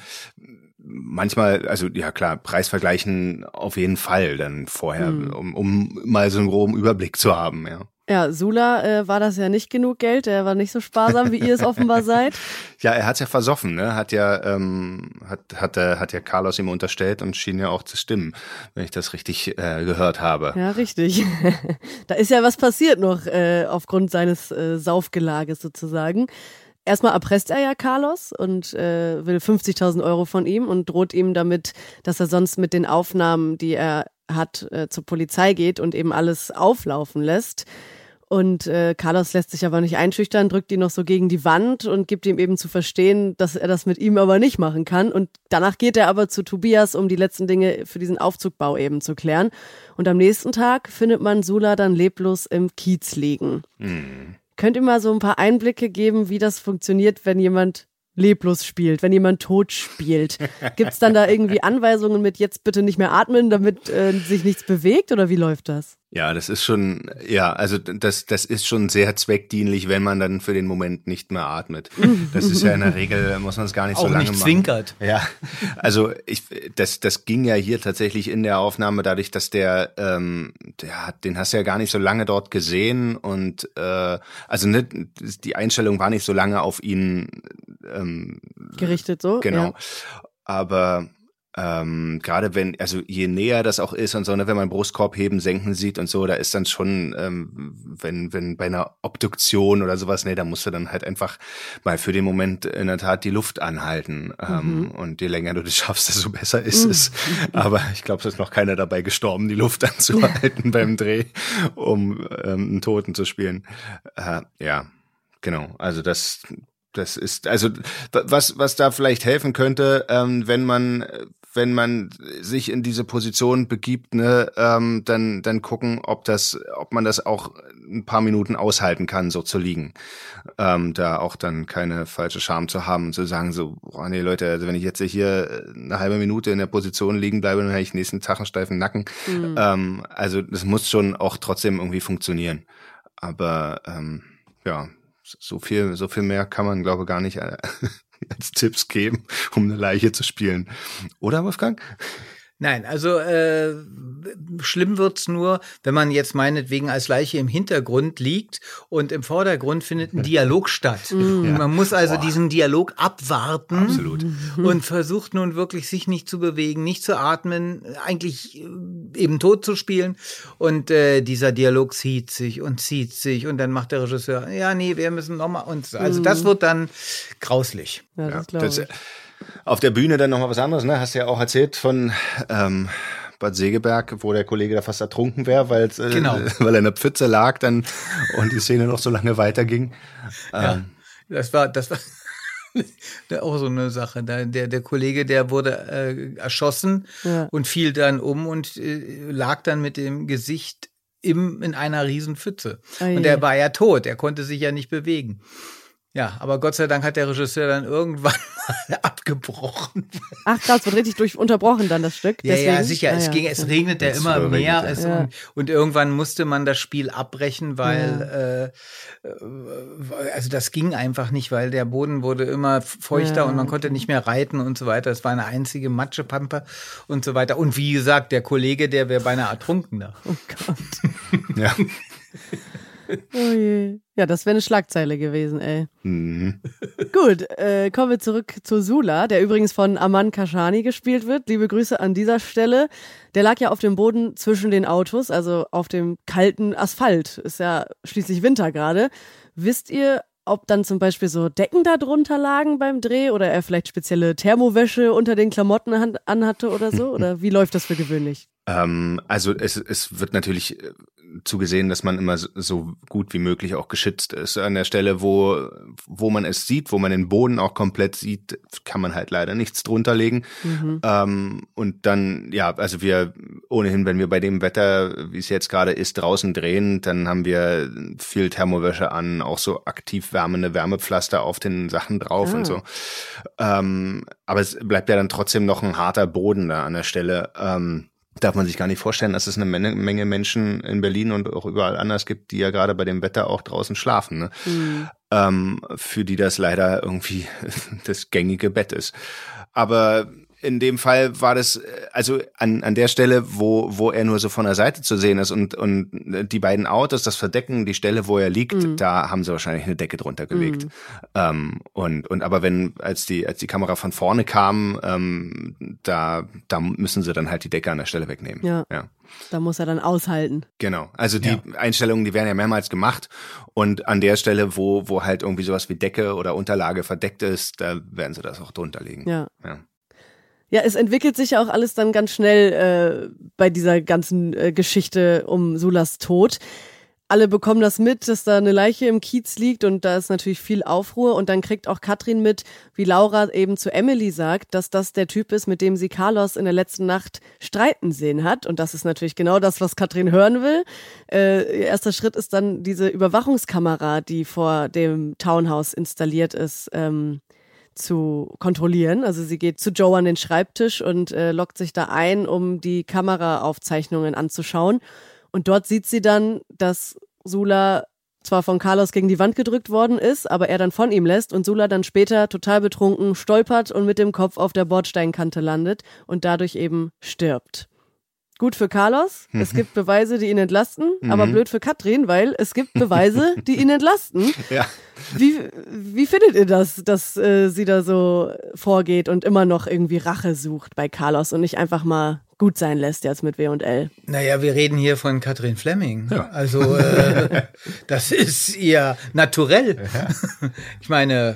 S4: manchmal, also ja klar, Preisvergleichen auf jeden Fall dann vorher, hm. um, um mal so einen groben Überblick zu haben, ja.
S2: Ja, Sula äh, war das ja nicht genug Geld, er war nicht so sparsam, wie ihr es offenbar [LAUGHS] seid.
S4: Ja, er hat's ja versoffen, ne? Hat ja, ähm, hat, hat, äh, hat ja Carlos ihm unterstellt und schien ja auch zu stimmen, wenn ich das richtig äh, gehört habe.
S2: Ja, richtig. [LAUGHS] da ist ja was passiert noch äh, aufgrund seines äh, Saufgelages sozusagen. Erstmal erpresst er ja Carlos und äh, will 50.000 Euro von ihm und droht ihm damit, dass er sonst mit den Aufnahmen, die er hat, äh, zur Polizei geht und eben alles auflaufen lässt. Und äh, Carlos lässt sich aber nicht einschüchtern, drückt ihn noch so gegen die Wand und gibt ihm eben zu verstehen, dass er das mit ihm aber nicht machen kann. Und danach geht er aber zu Tobias, um die letzten Dinge für diesen Aufzugbau eben zu klären. Und am nächsten Tag findet man Sula dann leblos im Kiez liegen. Mhm. Könnt ihr mal so ein paar Einblicke geben, wie das funktioniert, wenn jemand leblos spielt, wenn jemand tot spielt? [LAUGHS] Gibt es dann da irgendwie Anweisungen mit jetzt bitte nicht mehr atmen, damit äh, sich nichts bewegt oder wie läuft das?
S4: Ja, das ist schon, ja, also das, das ist schon sehr zweckdienlich, wenn man dann für den Moment nicht mehr atmet. Das ist ja in der Regel, muss man es gar nicht
S3: Auch
S4: so lange
S3: nicht
S4: machen.
S3: zwinkert.
S4: Ja, also ich, das, das ging ja hier tatsächlich in der Aufnahme dadurch, dass der, ähm, der hat, den hast du ja gar nicht so lange dort gesehen und äh, also ne, die Einstellung war nicht so lange auf ihn ähm,
S2: gerichtet so.
S4: Genau.
S2: Ja.
S4: Aber ähm, gerade wenn, also je näher das auch ist und so, ne, wenn man Brustkorb heben, senken sieht und so, da ist dann schon, ähm, wenn, wenn bei einer Obduktion oder sowas, nee, da musst du dann halt einfach mal für den Moment in der Tat die Luft anhalten. Ähm, mhm. Und je länger du das schaffst, desto besser ist mhm. es. Aber ich glaube, es ist noch keiner dabei gestorben, die Luft anzuhalten beim Dreh, um ähm, einen Toten zu spielen. Äh, ja, genau. Also das, das ist also was was da vielleicht helfen könnte, ähm, wenn man wenn man sich in diese Position begibt, ne, ähm, dann, dann gucken, ob das, ob man das auch ein paar Minuten aushalten kann, so zu liegen. Ähm, da auch dann keine falsche Scham zu haben und zu sagen, so, boah, nee, Leute, also wenn ich jetzt hier eine halbe Minute in der Position liegen bleibe, dann habe ich nächsten Tag einen steifen Nacken. Mhm. Ähm, also das muss schon auch trotzdem irgendwie funktionieren. Aber ähm, ja, so viel, so viel mehr kann man, glaube ich, gar nicht äh, [LAUGHS] [LAUGHS] als Tipps geben, um eine Leiche zu spielen. Oder, Wolfgang?
S3: Nein, also äh, schlimm wird's nur, wenn man jetzt meinetwegen als Leiche im Hintergrund liegt und im Vordergrund findet ein [LAUGHS] Dialog statt. Mhm. Man muss also Boah. diesen Dialog abwarten
S4: Absolut.
S3: und versucht nun wirklich sich nicht zu bewegen, nicht zu atmen, eigentlich äh, eben tot zu spielen. Und äh, dieser Dialog zieht sich und zieht sich und dann macht der Regisseur, ja, nee, wir müssen nochmal uns. Also mhm. das wird dann grauslich.
S2: Ja, das glaube ich.
S4: Auf der Bühne dann nochmal was anderes, ne? Hast du ja auch erzählt von ähm, Bad Segeberg, wo der Kollege da fast ertrunken wäre, weil äh, genau. [LAUGHS] weil er in der Pfütze lag dann und die Szene noch so lange weiterging.
S3: Ja, ähm. das war, das war [LAUGHS] auch so eine Sache. Der, der Kollege, der wurde äh, erschossen ja. und fiel dann um und äh, lag dann mit dem Gesicht im, in einer riesen Pfütze. Oh und der war ja tot, er konnte sich ja nicht bewegen. Ja, aber Gott sei Dank hat der Regisseur dann irgendwann [LAUGHS] mal abgebrochen.
S2: Ach krass, wird richtig durch unterbrochen dann das Stück.
S3: Ja, Deswegen? ja, sicher. Ah, es ja. ging, es regnet ja immer mehr. Es, ja. und, und, irgendwann musste man das Spiel abbrechen, weil ja. äh, also das ging einfach nicht, weil der Boden wurde immer feuchter und man konnte nicht mehr reiten und so weiter. Es war eine einzige Matschepampe und so weiter. Und wie gesagt, der Kollege, der wäre beinahe ertrunken da.
S2: Oh Gott. ja. [LAUGHS] Oh je. Ja, das wäre eine Schlagzeile gewesen, ey. Mhm. Gut, äh, kommen wir zurück zu Sula, der übrigens von Aman Kashani gespielt wird. Liebe Grüße an dieser Stelle. Der lag ja auf dem Boden zwischen den Autos, also auf dem kalten Asphalt. Ist ja schließlich Winter gerade. Wisst ihr, ob dann zum Beispiel so Decken da drunter lagen beim Dreh oder er vielleicht spezielle Thermowäsche unter den Klamotten anhatte oder so? Oder [LAUGHS] wie läuft das für gewöhnlich?
S4: Ähm, also es, es wird natürlich zugesehen, dass man immer so gut wie möglich auch geschützt ist. An der Stelle, wo, wo man es sieht, wo man den Boden auch komplett sieht, kann man halt leider nichts drunter legen. Mhm. Ähm, und dann, ja, also wir ohnehin, wenn wir bei dem Wetter, wie es jetzt gerade ist, draußen drehen, dann haben wir viel Thermowäsche an, auch so aktiv wärmende Wärmepflaster auf den Sachen drauf ah. und so. Ähm, aber es bleibt ja dann trotzdem noch ein harter Boden da an der Stelle. Ähm, darf man sich gar nicht vorstellen, dass es eine Menge, Menge Menschen in Berlin und auch überall anders gibt, die ja gerade bei dem Wetter auch draußen schlafen, ne? Mhm. Ähm, für die das leider irgendwie [LAUGHS] das gängige Bett ist. Aber in dem Fall war das, äh, also an, an der Stelle, wo, wo er nur so von der Seite zu sehen ist und, und die beiden Autos, das Verdecken, die Stelle, wo er liegt, mhm. da haben sie wahrscheinlich eine Decke drunter gelegt. Mhm. Ähm, und, und aber wenn, als die, als die Kamera von vorne kam, ähm, da, da müssen sie dann halt die Decke an der Stelle wegnehmen.
S2: Ja. ja. Da muss er dann aushalten.
S4: Genau. Also die ja. Einstellungen, die werden ja mehrmals gemacht. Und an der Stelle, wo, wo halt irgendwie sowas wie Decke oder Unterlage verdeckt ist, da werden sie das auch drunter legen.
S2: Ja. ja. Ja, es entwickelt sich ja auch alles dann ganz schnell äh, bei dieser ganzen äh, Geschichte um Sulas Tod. Alle bekommen das mit, dass da eine Leiche im Kiez liegt und da ist natürlich viel Aufruhr und dann kriegt auch Katrin mit, wie Laura eben zu Emily sagt, dass das der Typ ist, mit dem sie Carlos in der letzten Nacht streiten sehen hat und das ist natürlich genau das, was Katrin hören will. Äh, erster Schritt ist dann diese Überwachungskamera, die vor dem Townhouse installiert ist. Ähm, zu kontrollieren. Also sie geht zu Joe an den Schreibtisch und äh, lockt sich da ein, um die Kameraaufzeichnungen anzuschauen. Und dort sieht sie dann, dass Sula zwar von Carlos gegen die Wand gedrückt worden ist, aber er dann von ihm lässt und Sula dann später total betrunken stolpert und mit dem Kopf auf der Bordsteinkante landet und dadurch eben stirbt. Gut für Carlos, mhm. es gibt Beweise, die ihn entlasten, mhm. aber blöd für Katrin, weil es gibt Beweise, die ihn entlasten. [LAUGHS]
S4: Ja.
S2: Wie, wie findet ihr das, dass äh, sie da so vorgeht und immer noch irgendwie Rache sucht bei Carlos und nicht einfach mal gut sein lässt jetzt mit W und L.
S3: Naja, wir reden hier von Katrin Fleming. Ja. Also äh, [LAUGHS] das ist ihr naturell. Ja. Ich meine,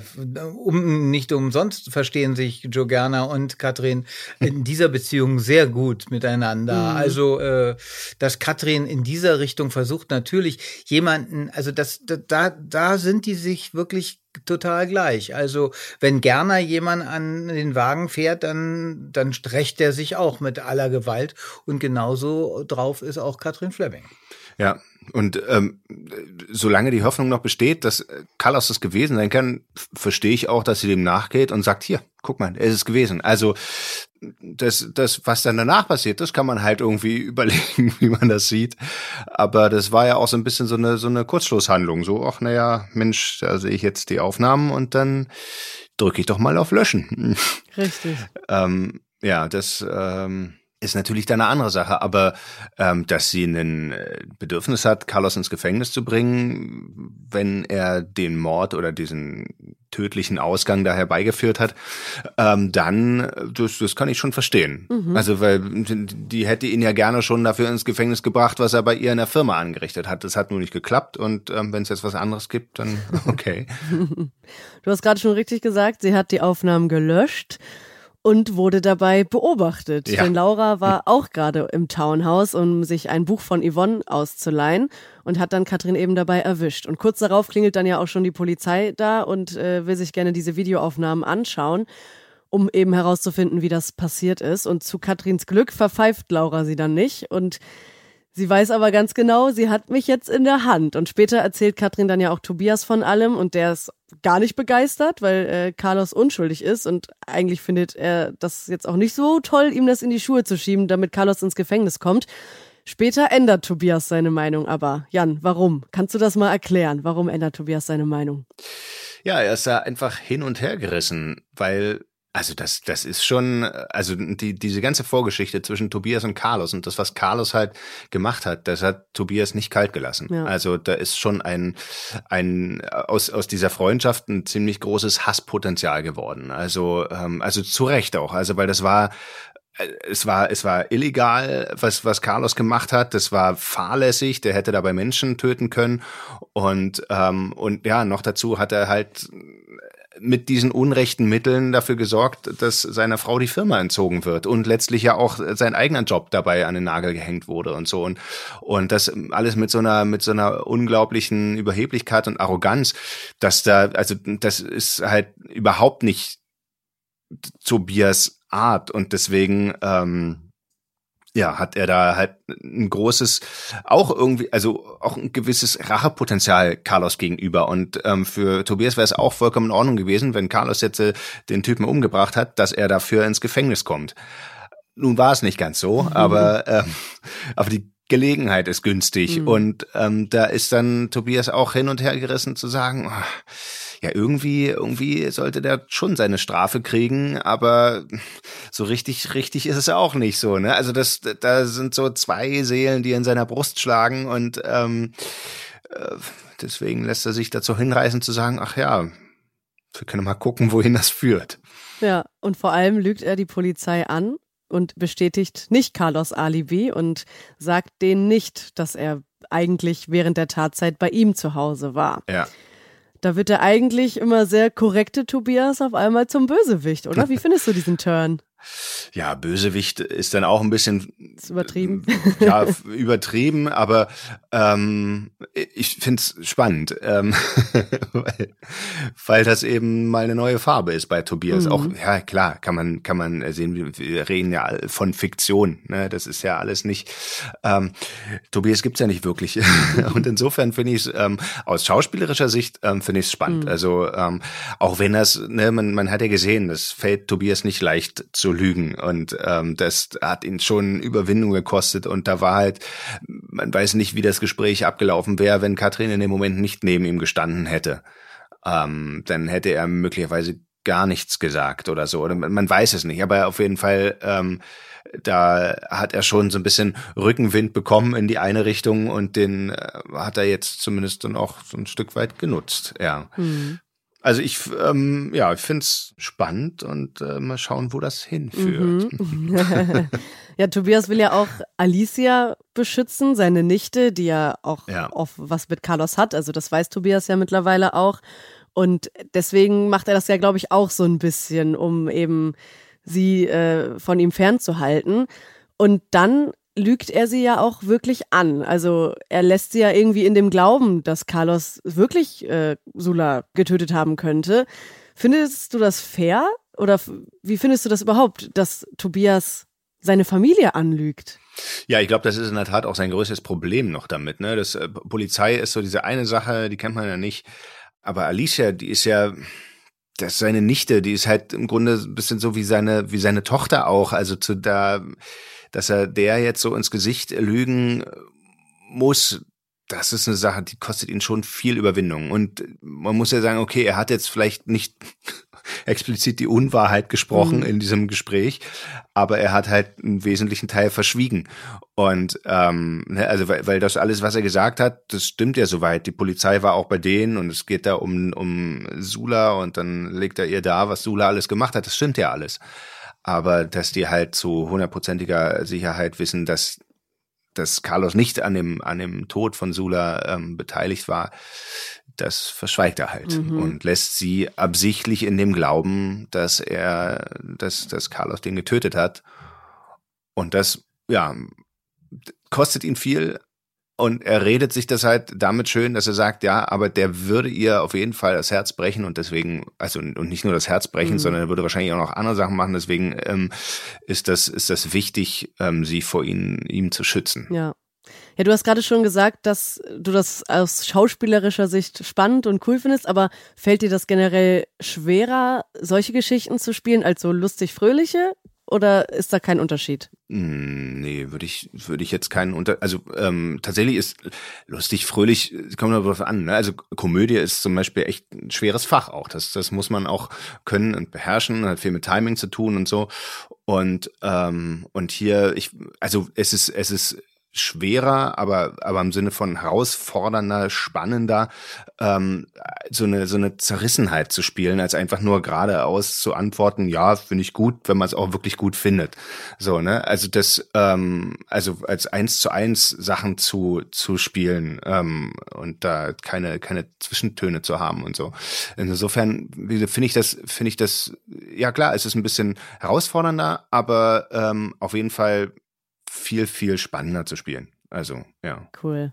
S3: um, nicht umsonst verstehen sich Joe Gerner und Katrin in dieser Beziehung sehr gut miteinander. Mhm. Also, äh, dass Katrin in dieser Richtung versucht, natürlich jemanden, also das, da, da sind die sich wirklich total gleich. Also wenn Gerner jemand an den Wagen fährt, dann, dann streckt er sich auch mit aller Gewalt. Und genauso drauf ist auch Katrin Fleming.
S4: Ja, und ähm, solange die Hoffnung noch besteht, dass Carlos es gewesen sein kann, verstehe ich auch, dass sie dem nachgeht und sagt, hier, guck mal, es ist gewesen. Also das, das, was dann danach passiert, das kann man halt irgendwie [LAUGHS] überlegen, wie man das sieht. Aber das war ja auch so ein bisschen so eine, so eine Kurzschlusshandlung. So, ach naja, Mensch, da sehe ich jetzt die Aufnahmen und dann drücke ich doch mal auf Löschen. [LAUGHS]
S2: Richtig.
S4: ähm, ja, das ähm, ist natürlich dann eine andere Sache, aber ähm, dass sie ein äh, Bedürfnis hat, Carlos ins Gefängnis zu bringen, wenn er den Mord oder diesen tödlichen Ausgang da herbeigeführt hat, ähm, dann, das, das kann ich schon verstehen. Mhm. Also, weil die hätte ihn ja gerne schon dafür ins Gefängnis gebracht, was er bei ihr in der Firma angerichtet hat. Das hat nur nicht geklappt und ähm, wenn es jetzt was anderes gibt, dann [LAUGHS] okay. [LAUGHS]
S2: du hast gerade schon richtig gesagt, sie hat die Aufnahmen gelöscht und wurde dabei beobachtet. Ja. Denn Laura war auch gerade im Townhouse, um sich ein Buch von Yvonne auszuleihen und hat dann Katrin eben dabei erwischt. Und kurz darauf klingelt dann ja auch schon die Polizei da und äh, will sich gerne diese Videoaufnahmen anschauen, um eben herauszufinden, wie das passiert ist. Und zu Katrins Glück verpfeift Laura sie dann nicht und Sie weiß aber ganz genau, sie hat mich jetzt in der Hand. Und später erzählt Katrin dann ja auch Tobias von allem und der ist gar nicht begeistert, weil äh, Carlos unschuldig ist und eigentlich findet er das jetzt auch nicht so toll, ihm das in die Schuhe zu schieben, damit Carlos ins Gefängnis kommt. Später ändert Tobias seine Meinung aber. Jan, warum? Kannst du das mal erklären? Warum ändert Tobias seine Meinung?
S4: Ja, er ist da einfach hin und her gerissen, weil also das, das ist schon, also die, diese ganze Vorgeschichte zwischen Tobias und Carlos und das, was Carlos halt gemacht hat, das hat Tobias nicht kalt gelassen. Ja. Also da ist schon ein, ein aus, aus dieser Freundschaft ein ziemlich großes Hasspotenzial geworden. Also, ähm, also zu Recht auch. Also weil das war es war, es war illegal, was, was Carlos gemacht hat. Das war fahrlässig. Der hätte dabei Menschen töten können. Und, ähm, und ja, noch dazu hat er halt mit diesen unrechten Mitteln dafür gesorgt, dass seiner Frau die Firma entzogen wird und letztlich ja auch sein eigener Job dabei an den Nagel gehängt wurde und so und und das alles mit so einer mit so einer unglaublichen Überheblichkeit und Arroganz, dass da also das ist halt überhaupt nicht Tobias Art und deswegen ähm, ja, hat er da halt ein großes, auch irgendwie, also auch ein gewisses Rachepotenzial Carlos gegenüber. Und ähm, für Tobias wäre es auch vollkommen in Ordnung gewesen, wenn Carlos jetzt äh, den Typen umgebracht hat, dass er dafür ins Gefängnis kommt. Nun war es nicht ganz so, mhm. [LAUGHS] aber, ähm, aber die Gelegenheit ist günstig. Mhm. Und ähm, da ist dann Tobias auch hin und her gerissen zu sagen, oh, ja, irgendwie, irgendwie sollte der schon seine Strafe kriegen, aber so richtig, richtig ist es auch nicht so, ne? Also das, da sind so zwei Seelen, die in seiner Brust schlagen und ähm, äh, deswegen lässt er sich dazu hinreißen zu sagen, ach ja, wir können mal gucken, wohin das führt.
S2: Ja, und vor allem lügt er die Polizei an und bestätigt nicht Carlos Alibi und sagt denen nicht, dass er eigentlich während der Tatzeit bei ihm zu Hause war.
S4: Ja.
S2: Da wird der eigentlich immer sehr korrekte Tobias auf einmal zum Bösewicht, oder? Wie findest du diesen Turn?
S4: Ja, Bösewicht ist dann auch ein bisschen
S2: ist übertrieben.
S4: Ja, übertrieben, aber ähm, ich find's spannend, ähm, [LAUGHS] weil, weil das eben mal eine neue Farbe ist bei Tobias. Mhm. Auch, ja, klar, kann man, kann man sehen, wir reden ja von Fiktion, ne? Das ist ja alles nicht. Ähm, Tobias gibt's ja nicht wirklich. [LAUGHS] Und insofern finde ich es ähm, aus schauspielerischer Sicht ähm, finde ich es spannend. Mhm. Also ähm, auch wenn das, ne, man, man hat ja gesehen, das fällt Tobias nicht leicht zu lügen. Und ähm, das hat ihn schon Überwindung gekostet. Und da war halt, man weiß nicht, wie das Gespräch abgelaufen wäre, wenn Katrin in dem Moment nicht neben ihm gestanden hätte. Ähm, dann hätte er möglicherweise gar nichts gesagt oder so. Oder man weiß es nicht. Aber auf jeden Fall, ähm, da hat er schon so ein bisschen Rückenwind bekommen in die eine Richtung und den äh, hat er jetzt zumindest dann auch so ein Stück weit genutzt, ja. Mhm. Also ich, ähm, ja, ich finde es spannend und äh, mal schauen, wo das hinführt.
S2: Mhm. [LAUGHS] ja, Tobias will ja auch Alicia beschützen, seine Nichte, die ja auch ja. was mit Carlos hat. Also das weiß Tobias ja mittlerweile auch. Und deswegen macht er das ja, glaube ich, auch so ein bisschen, um eben sie äh, von ihm fernzuhalten. Und dann lügt er sie ja auch wirklich an. Also er lässt sie ja irgendwie in dem Glauben, dass Carlos wirklich äh, Sula getötet haben könnte. Findest du das fair? Oder wie findest du das überhaupt, dass Tobias seine Familie anlügt?
S4: Ja, ich glaube, das ist in der Tat auch sein größtes Problem noch damit. Ne? Das äh, Polizei ist so diese eine Sache, die kennt man ja nicht. Aber Alicia, die ist ja, das ist seine Nichte, die ist halt im Grunde ein bisschen so wie seine, wie seine Tochter auch. Also zu da, dass er der jetzt so ins Gesicht lügen muss, das ist eine Sache, die kostet ihn schon viel Überwindung. Und man muss ja sagen, okay, er hat jetzt vielleicht nicht explizit die Unwahrheit gesprochen mhm. in diesem Gespräch, aber er hat halt einen wesentlichen Teil verschwiegen. Und ähm, ne, also weil, weil das alles, was er gesagt hat, das stimmt ja soweit. Die Polizei war auch bei denen und es geht da um, um Sula und dann legt er ihr da, was Sula alles gemacht hat. Das stimmt ja alles aber dass die halt zu hundertprozentiger Sicherheit wissen, dass dass Carlos nicht an dem an dem Tod von Sula ähm, beteiligt war, das verschweigt er halt mhm. und lässt sie absichtlich in dem Glauben, dass er, dass, dass Carlos den getötet hat. Und das, ja, kostet ihn viel, und er redet sich das halt damit schön, dass er sagt, ja, aber der würde ihr auf jeden Fall das Herz brechen und deswegen, also und nicht nur das Herz brechen, mhm. sondern er würde wahrscheinlich auch noch andere Sachen machen. Deswegen ähm, ist das ist das wichtig, ähm, sie vor ihn, ihm zu schützen.
S2: Ja. Ja, du hast gerade schon gesagt, dass du das aus schauspielerischer Sicht spannend und cool findest, aber fällt dir das generell schwerer, solche Geschichten zu spielen als so lustig fröhliche? Oder ist da kein Unterschied?
S4: Hm, nee, würde ich, würde ich jetzt keinen Unter, also ähm, tatsächlich ist lustig, fröhlich, kommt darauf an. Ne? Also Komödie ist zum Beispiel echt ein schweres Fach auch. Das, das muss man auch können und beherrschen, hat viel mit Timing zu tun und so. Und ähm, und hier, ich, also es ist, es ist schwerer, aber, aber im Sinne von herausfordernder, spannender, ähm, so eine, so eine Zerrissenheit zu spielen, als einfach nur geradeaus zu antworten, ja, finde ich gut, wenn man es auch wirklich gut findet. So, ne? Also das, ähm, also als eins zu eins Sachen zu, zu spielen ähm, und da keine, keine Zwischentöne zu haben und so. Insofern finde ich das, finde ich das, ja klar, es ist ein bisschen herausfordernder, aber ähm, auf jeden Fall viel, viel spannender zu spielen. Also, ja.
S2: Cool.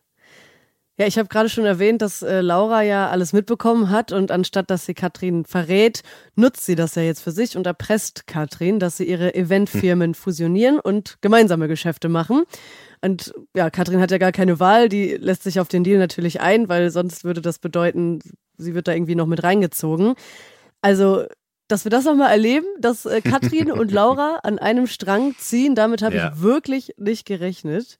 S2: Ja, ich habe gerade schon erwähnt, dass äh, Laura ja alles mitbekommen hat und anstatt dass sie Katrin verrät, nutzt sie das ja jetzt für sich und erpresst Katrin, dass sie ihre Eventfirmen hm. fusionieren und gemeinsame Geschäfte machen. Und ja, Katrin hat ja gar keine Wahl, die lässt sich auf den Deal natürlich ein, weil sonst würde das bedeuten, sie wird da irgendwie noch mit reingezogen. Also dass wir das nochmal erleben, dass äh, [LAUGHS] Katrin und Laura an einem Strang ziehen. Damit habe ja. ich wirklich nicht gerechnet.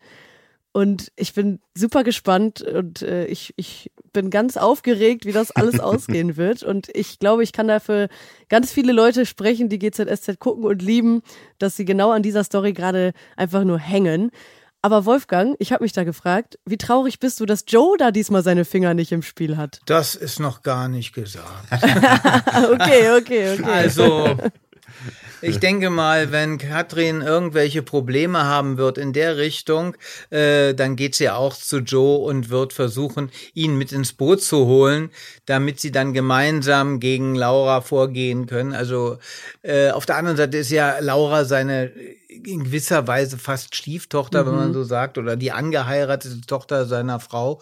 S2: Und ich bin super gespannt und äh, ich, ich bin ganz aufgeregt, wie das alles [LAUGHS] ausgehen wird. Und ich glaube, ich kann dafür ganz viele Leute sprechen, die GZSZ gucken und lieben, dass sie genau an dieser Story gerade einfach nur hängen. Aber Wolfgang, ich habe mich da gefragt, wie traurig bist du, dass Joe da diesmal seine Finger nicht im Spiel hat?
S3: Das ist noch gar nicht gesagt. [LAUGHS]
S2: okay, okay, okay.
S3: Also, [LAUGHS] ich denke mal, wenn Katrin irgendwelche Probleme haben wird in der Richtung, äh, dann geht sie auch zu Joe und wird versuchen, ihn mit ins Boot zu holen, damit sie dann gemeinsam gegen Laura vorgehen können. Also äh, auf der anderen Seite ist ja Laura seine in gewisser Weise fast Stieftochter, mhm. wenn man mhm. so sagt, oder die angeheiratete Tochter seiner Frau.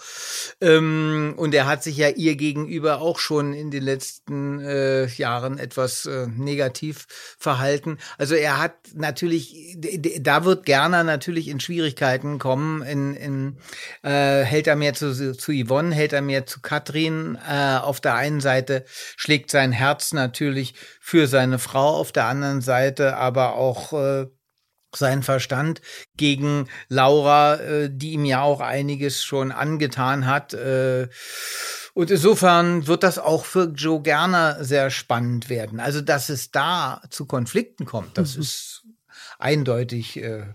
S3: Ähm, und er hat sich ja ihr gegenüber auch schon in den letzten äh, Jahren etwas äh, negativ verhalten. Also er hat natürlich, da wird Gerner natürlich in Schwierigkeiten kommen. In, in, äh, hält er mehr zu, zu Yvonne, hält er mehr zu Katrin. Äh, auf der einen Seite schlägt sein Herz natürlich für seine Frau, auf der anderen Seite aber auch äh, sein Verstand gegen Laura, äh, die ihm ja auch einiges schon angetan hat. Äh, und insofern wird das auch für Joe Gerner sehr spannend werden. Also, dass es da zu Konflikten kommt, das mhm. ist eindeutig äh,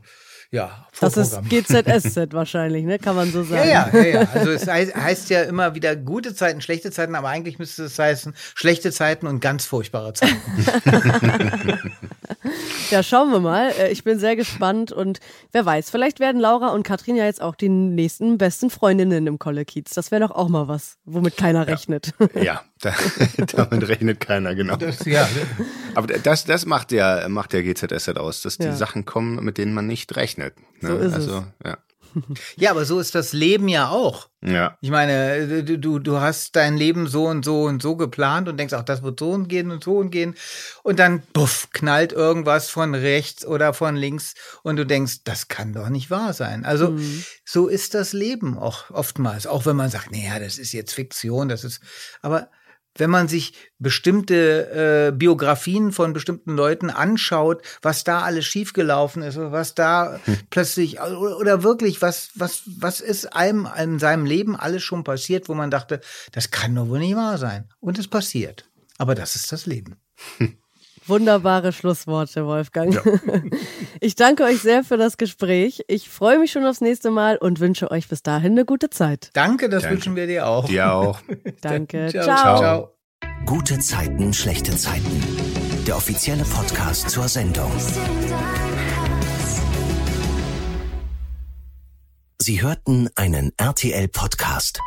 S3: ja,
S2: Das ist GZSZ wahrscheinlich, ne? Kann man so sagen.
S3: Ja, ja, ja. ja. Also es heißt ja immer wieder gute Zeiten, schlechte Zeiten, aber eigentlich müsste es heißen schlechte Zeiten und ganz furchtbare Zeiten. [LAUGHS]
S2: ja, schauen wir mal. Äh, ich bin sehr gespannt und wer weiß, vielleicht werden Laura und Katrin ja jetzt auch die nächsten besten Freundinnen im Kolle Kiez. Das wäre doch auch mal was, womit keiner ja. rechnet.
S4: Ja, [LAUGHS] [LAUGHS] da, damit rechnet keiner, genau. [LAUGHS] Das, ja. Aber das, das macht ja, macht ja GZSZ aus, dass die Sachen kommen, mit denen man nicht rechnet rechnet. Ne? So ist also, es. Ja. [LAUGHS]
S3: Ja, aber so ist das Leben ja auch.
S4: Ja.
S3: Ich meine, du, du hast dein Leben so und so und so geplant und denkst, auch das wird so und gehen und so und gehen. Und dann, buff, knallt irgendwas von rechts oder von links und du denkst, das kann doch nicht wahr sein. Also, mhm. so ist das Leben auch oftmals. Auch wenn man sagt, naja, das ist jetzt Fiktion, das ist, aber wenn man sich bestimmte äh, Biografien von bestimmten Leuten anschaut, was da alles schiefgelaufen ist, was da hm. plötzlich oder, oder, wirklich was was was ist einem in seinem Leben alles schon passiert, wo man dachte, das kann doch wohl nicht wahr sein und es passiert. Aber das ist das Leben. [LAUGHS]
S2: Wunderbare Schlussworte, Wolfgang. Ja. [LAUGHS] Ich danke euch sehr für das Gespräch. Ich freue mich schon aufs nächste Mal und wünsche euch bis dahin eine gute Zeit.
S3: Danke, das danke. wünschen wir dir auch.
S4: Dir auch. [LAUGHS]
S2: danke. Ciao. Ciao. Ciao.
S1: Gute Zeiten, schlechte Zeiten. Der offizielle Podcast zur Sendung. Sie hörten einen RTL-Podcast.